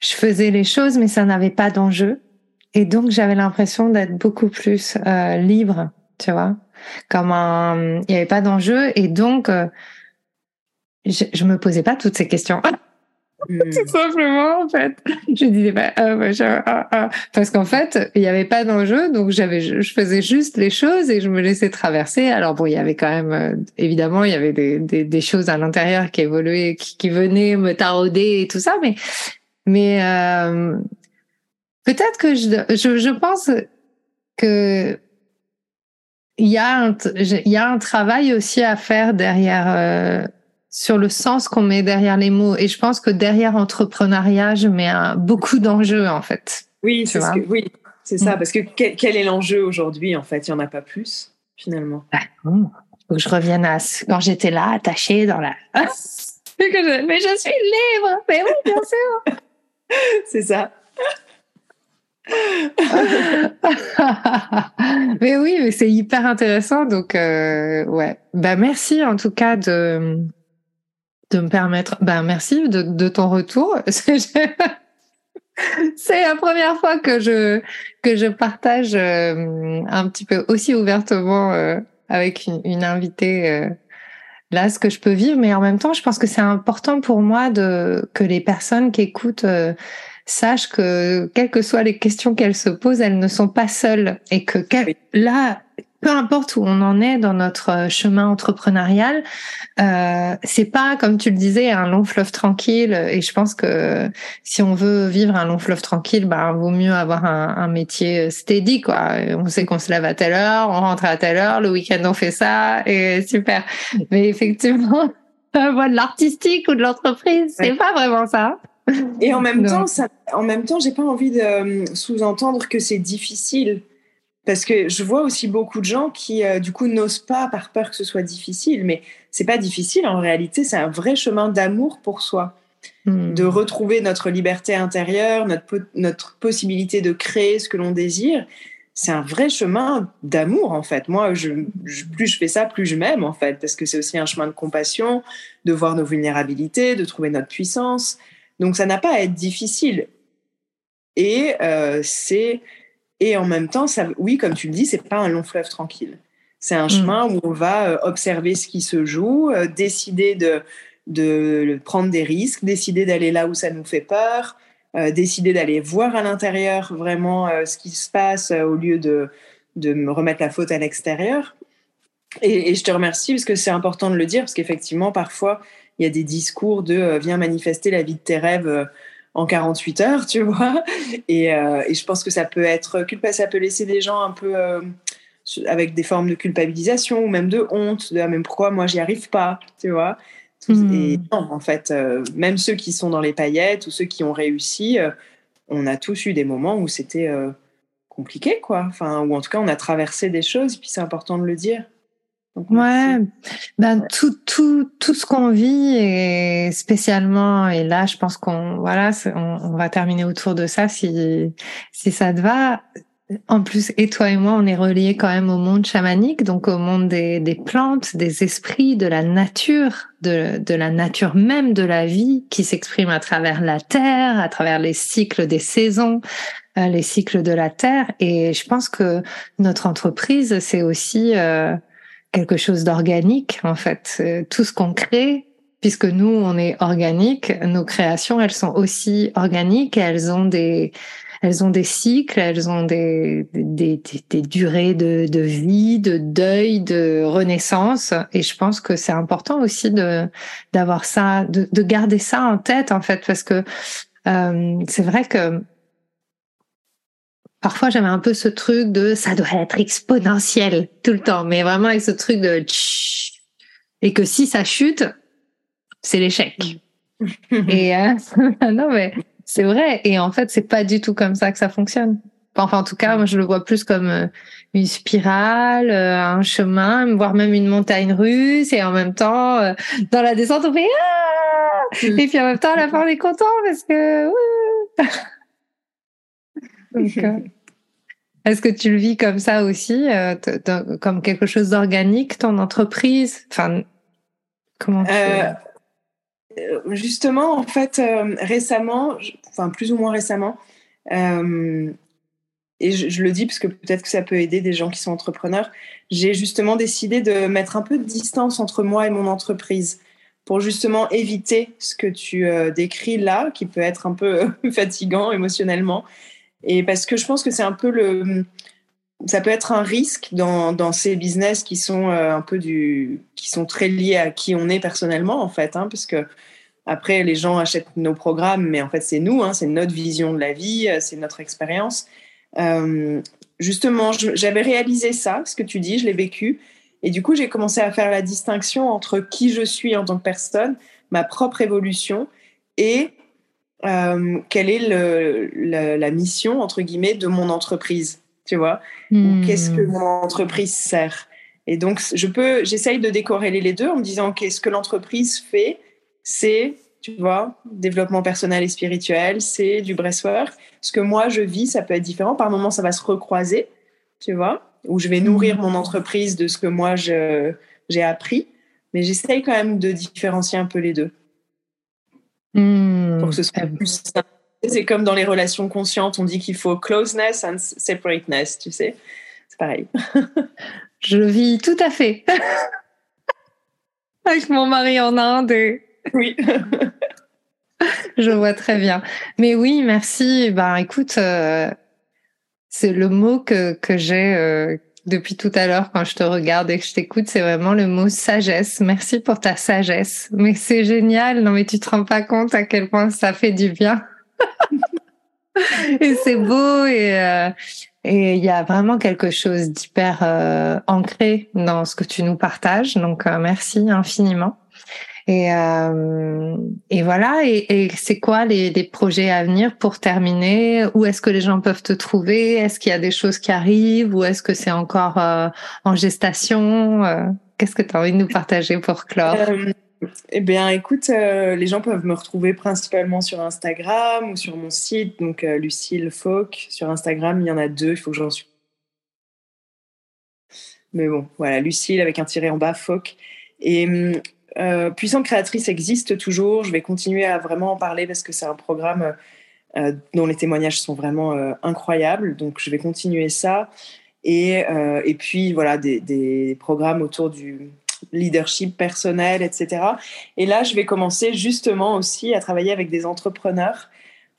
je faisais les choses, mais ça n'avait pas d'enjeu. Et donc, j'avais l'impression d'être beaucoup plus euh, libre, tu vois. Comme un... Il n'y avait pas d'enjeu. Et donc, euh, je, je me posais pas toutes ces questions. Tout hmm. simplement, en fait. Je disais pas, ah, ah, ah. parce qu'en fait, il n'y avait pas d'enjeu, donc j'avais, je faisais juste les choses et je me laissais traverser. Alors bon, il y avait quand même, euh, évidemment, il y avait des, des, des choses à l'intérieur qui évoluaient, qui, qui, venaient me tarauder et tout ça, mais, mais euh, peut-être que je, je, je pense que il y a un, il y a un travail aussi à faire derrière. Euh, sur le sens qu'on met derrière les mots. Et je pense que derrière entrepreneuriat, je mets beaucoup d'enjeux, en fait. Oui, c'est ce oui, c'est ça. Mm. Parce que quel, est l'enjeu aujourd'hui, en fait? Il n'y en a pas plus, finalement. Bah, faut que je revienne à quand j'étais là, attachée dans la... mais je suis libre Mais oui, bien sûr C'est ça. mais oui, mais c'est hyper intéressant. Donc, euh, ouais. Bah, merci en tout cas de de me permettre. Ben merci de, de ton retour. C'est la première fois que je que je partage euh, un petit peu aussi ouvertement euh, avec une, une invitée euh, là ce que je peux vivre, mais en même temps, je pense que c'est important pour moi de que les personnes qui écoutent sachent que quelles que soient les questions qu'elles se posent, elles ne sont pas seules et que là peu importe où on en est dans notre euh, chemin entrepreneurial, euh, c'est pas comme tu le disais un long fleuve tranquille. Et je pense que si on veut vivre un long fleuve tranquille, bah vaut mieux avoir un, un métier steady quoi. On sait qu'on se lève à telle heure, on rentre à telle heure, le week-end on fait ça et super. Mais effectivement, de l'artistique ou de l'entreprise, c'est pas vraiment ça. Et en même temps, ça, en même temps, j'ai pas envie de euh, sous-entendre que c'est difficile parce que je vois aussi beaucoup de gens qui, euh, du coup, n'osent pas par peur que ce soit difficile. Mais c'est pas difficile en réalité, c'est un vrai chemin d'amour pour soi. Hmm. De retrouver notre liberté intérieure, notre, notre possibilité de créer ce que l'on désire. C'est un vrai chemin d'amour, en fait. Moi, je, plus je fais ça, plus je m'aime, en fait. Parce que c'est aussi un chemin de compassion, de voir nos vulnérabilités, de trouver notre puissance. Donc, ça n'a pas à être difficile. Et euh, c'est Et en même temps, ça, oui, comme tu le dis, c'est pas un long fleuve tranquille. C'est un mm. chemin où on va observer ce qui se joue, décider de, de prendre des risques, décider d'aller là où ça nous fait peur, décider d'aller voir à l'intérieur vraiment ce qui se passe au lieu de, de me remettre la faute à l'extérieur. Et, je te remercie parce que c'est important de le dire, parce qu'effectivement, parfois, il y a des discours de euh, viens manifester la vie de tes rêves euh, en 48 heures, tu vois. Et, euh, et, je pense que ça peut être ça peut laisser des gens un peu avec des formes de culpabilisation ou même de honte, de ah, même pourquoi moi j'y arrive pas, tu vois. Hmm. Et non, en fait, même ceux qui sont dans les paillettes ou ceux qui ont réussi, on a tous eu des moments où c'était compliqué, quoi. Enfin, ou en tout cas, on a traversé des choses, puis c'est important de le dire. Ouais, ben tout, tout, tout ce qu'on vit et spécialement et là, je pense qu'on voilà, on, va terminer autour de ça si si ça te va. En plus, et toi et moi, on est reliés quand même au monde chamanique, donc au monde des, des plantes, des esprits, de la nature, de, de la nature même de la vie qui s'exprime à travers la terre, à travers les cycles des saisons, euh, les cycles de la Terre. Et je pense que notre entreprise, c'est aussi euh, quelque chose d'organique, en fait. Euh, tout ce qu'on crée, puisque nous, on est organique, nos créations, elles sont aussi organiques elles ont des, elles ont des cycles, elles ont des, des, des, durées de, de, vie, de deuil, de renaissance. Et je pense que c'est important aussi de d'avoir ça, de, de, garder ça en tête, en fait, parce que euh, c'est vrai que parfois j'avais un peu ce truc de ça doit être exponentiel tout le temps, mais vraiment avec ce truc de et que si ça chute, c'est l'échec. et euh, non mais c'est vrai. Et en fait c'est pas du tout comme ça que ça fonctionne. Enfin en tout cas moi je le vois plus comme euh, une spirale, euh, un chemin, voire même une montagne russe. Et en même temps dans la descente on fait ah! Et puis en même temps à la fin on est content parce que Euh, est-ce que tu le vis comme ça aussi, euh, comme quelque chose d'organique, ton entreprise? Enfin, comment euh, Justement, en fait, récemment, enfin plus ou moins récemment, et je, le dis parce que peut-être que ça peut aider des gens qui sont entrepreneurs, j'ai justement décidé de mettre un peu de distance entre moi et mon entreprise pour justement éviter ce que tu décris là, qui peut être un peu fatigant émotionnellement, et parce que je pense que c'est un peu le. Ça peut être un risque dans, dans ces business qui sont euh, un peu du. qui sont très liés à qui on est personnellement, en fait, hein, parce que après, les gens achètent nos programmes, mais en fait, c'est nous, hein, c'est notre vision de la vie, euh, c'est notre expérience. Euh, justement, j'avais réalisé ça, ce que tu dis, je l'ai vécu. Et du coup, j'ai commencé à faire la distinction entre qui je suis en tant que personne, ma propre évolution, et euh, quelle est le, la mission, entre guillemets, de mon entreprise, tu vois? Ou qu'est-ce que hmm. mon entreprise sert? Et donc, je peux, j'essaye de décorréler les deux en me disant, qu'est-ce que l'entreprise fait C'est, tu vois, développement personnel et spirituel, c'est du breathwork. Ce que moi, je vis, ça peut être différent. Par moments, ça va se recroiser, tu vois, où je vais nourrir hmm. mon entreprise de ce que moi, j'ai appris. Mais j'essaye quand même de différencier un peu les deux. Mmh. Pour que ce soit plus C'est comme dans les relations conscientes, on dit qu'il faut closeness and separateness, tu sais. C'est pareil. Je vis tout à fait. Avec mon mari en Inde. Oui. Je vois très bien. Mais oui, merci. Ben, écoute, euh, c'est le mot que, que j'ai euh, depuis tout à l'heure quand je te regarde et que je t'écoute, c'est vraiment le mot sagesse. Merci pour ta sagesse. Mais c'est génial. Non, mais tu te rends pas compte à quel point ça fait du bien. et c'est beau et euh, et il y a vraiment quelque chose d'hyper euh, ancré dans ce que tu nous partages. Donc euh, merci infiniment. Et, euh, et voilà. Et, c'est quoi les, projets à venir pour terminer? Où est-ce que les gens peuvent te trouver? Est-ce qu'il y a des choses qui arrivent? Ou est-ce que c'est encore euh, en gestation? Euh, Qu'est-ce que tu as envie de nous partager pour clore? Euh, Eh bien, écoute, les gens peuvent me retrouver principalement sur Instagram ou sur mon site, donc Lucille Fauque. Sur Instagram, il y en a deux. Il faut que j'en suis. Mais bon, voilà, Lucille avec un tiré en bas, Fauque. Et hum, euh, Puissante créatrice existe toujours. Je vais continuer à vraiment en parler parce que c'est un programme dont les témoignages sont vraiment incroyables. Donc, je vais continuer ça. Et, et puis, voilà, des, programmes autour du leadership personnel, etc. Et là, je vais commencer justement aussi à travailler avec des entrepreneurs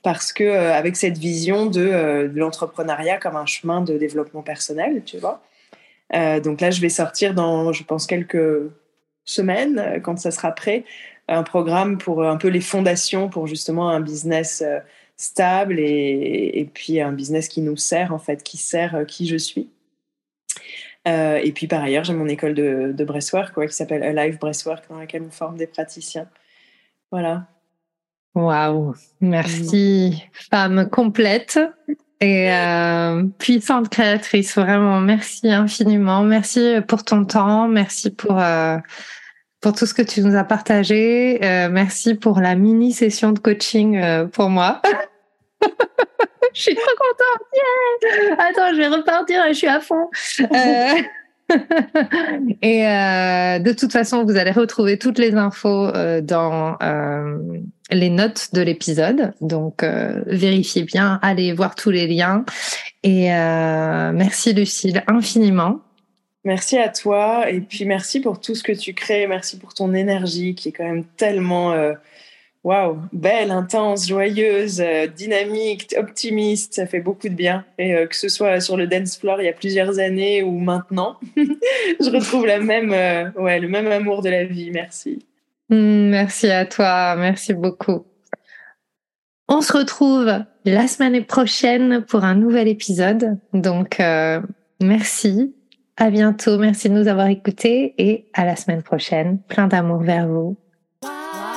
parce que avec cette vision de l'entrepreneuriat comme un chemin de développement personnel, tu vois. donc là, je vais sortir dans, je pense, quelques semaines, euh, quand ça sera prêt, un programme pour un peu les fondations pour justement un business euh, stable et, puis un business qui nous sert en fait, qui sert euh, qui je suis. et puis par ailleurs, j'ai mon école de, de breastwork quoi, qui s'appelle Alive Breastwork dans laquelle on forme des praticiens. Voilà. Waouh, merci, femme complète et puissante créatrice. Vraiment, merci infiniment. Merci pour ton temps. Merci pour pour tout ce que tu nous as partagé. Euh, merci pour la mini session de coaching euh, pour moi. je suis trop contente. Attends, je vais repartir. Je suis à fond. Euh, et de toute façon, vous allez retrouver toutes les infos dans les notes de l'épisode. Donc, vérifiez bien, allez voir tous les liens. Et merci Lucille infiniment. Merci à toi et puis merci pour tout ce que tu crées. Merci pour ton énergie qui est quand même tellement euh, waouh, belle, intense, joyeuse, euh, dynamique, optimiste. Ça fait beaucoup de bien. Et euh, que ce soit sur le dance floor il y a plusieurs années ou maintenant, je retrouve la même, ouais, le même amour de la vie. Merci. Mm, merci à toi. Merci beaucoup. On se retrouve la semaine prochaine pour un nouvel épisode. Donc, merci à bientôt. Merci de nous avoir écoutés et à la semaine prochaine. Plein d'amour vers vous.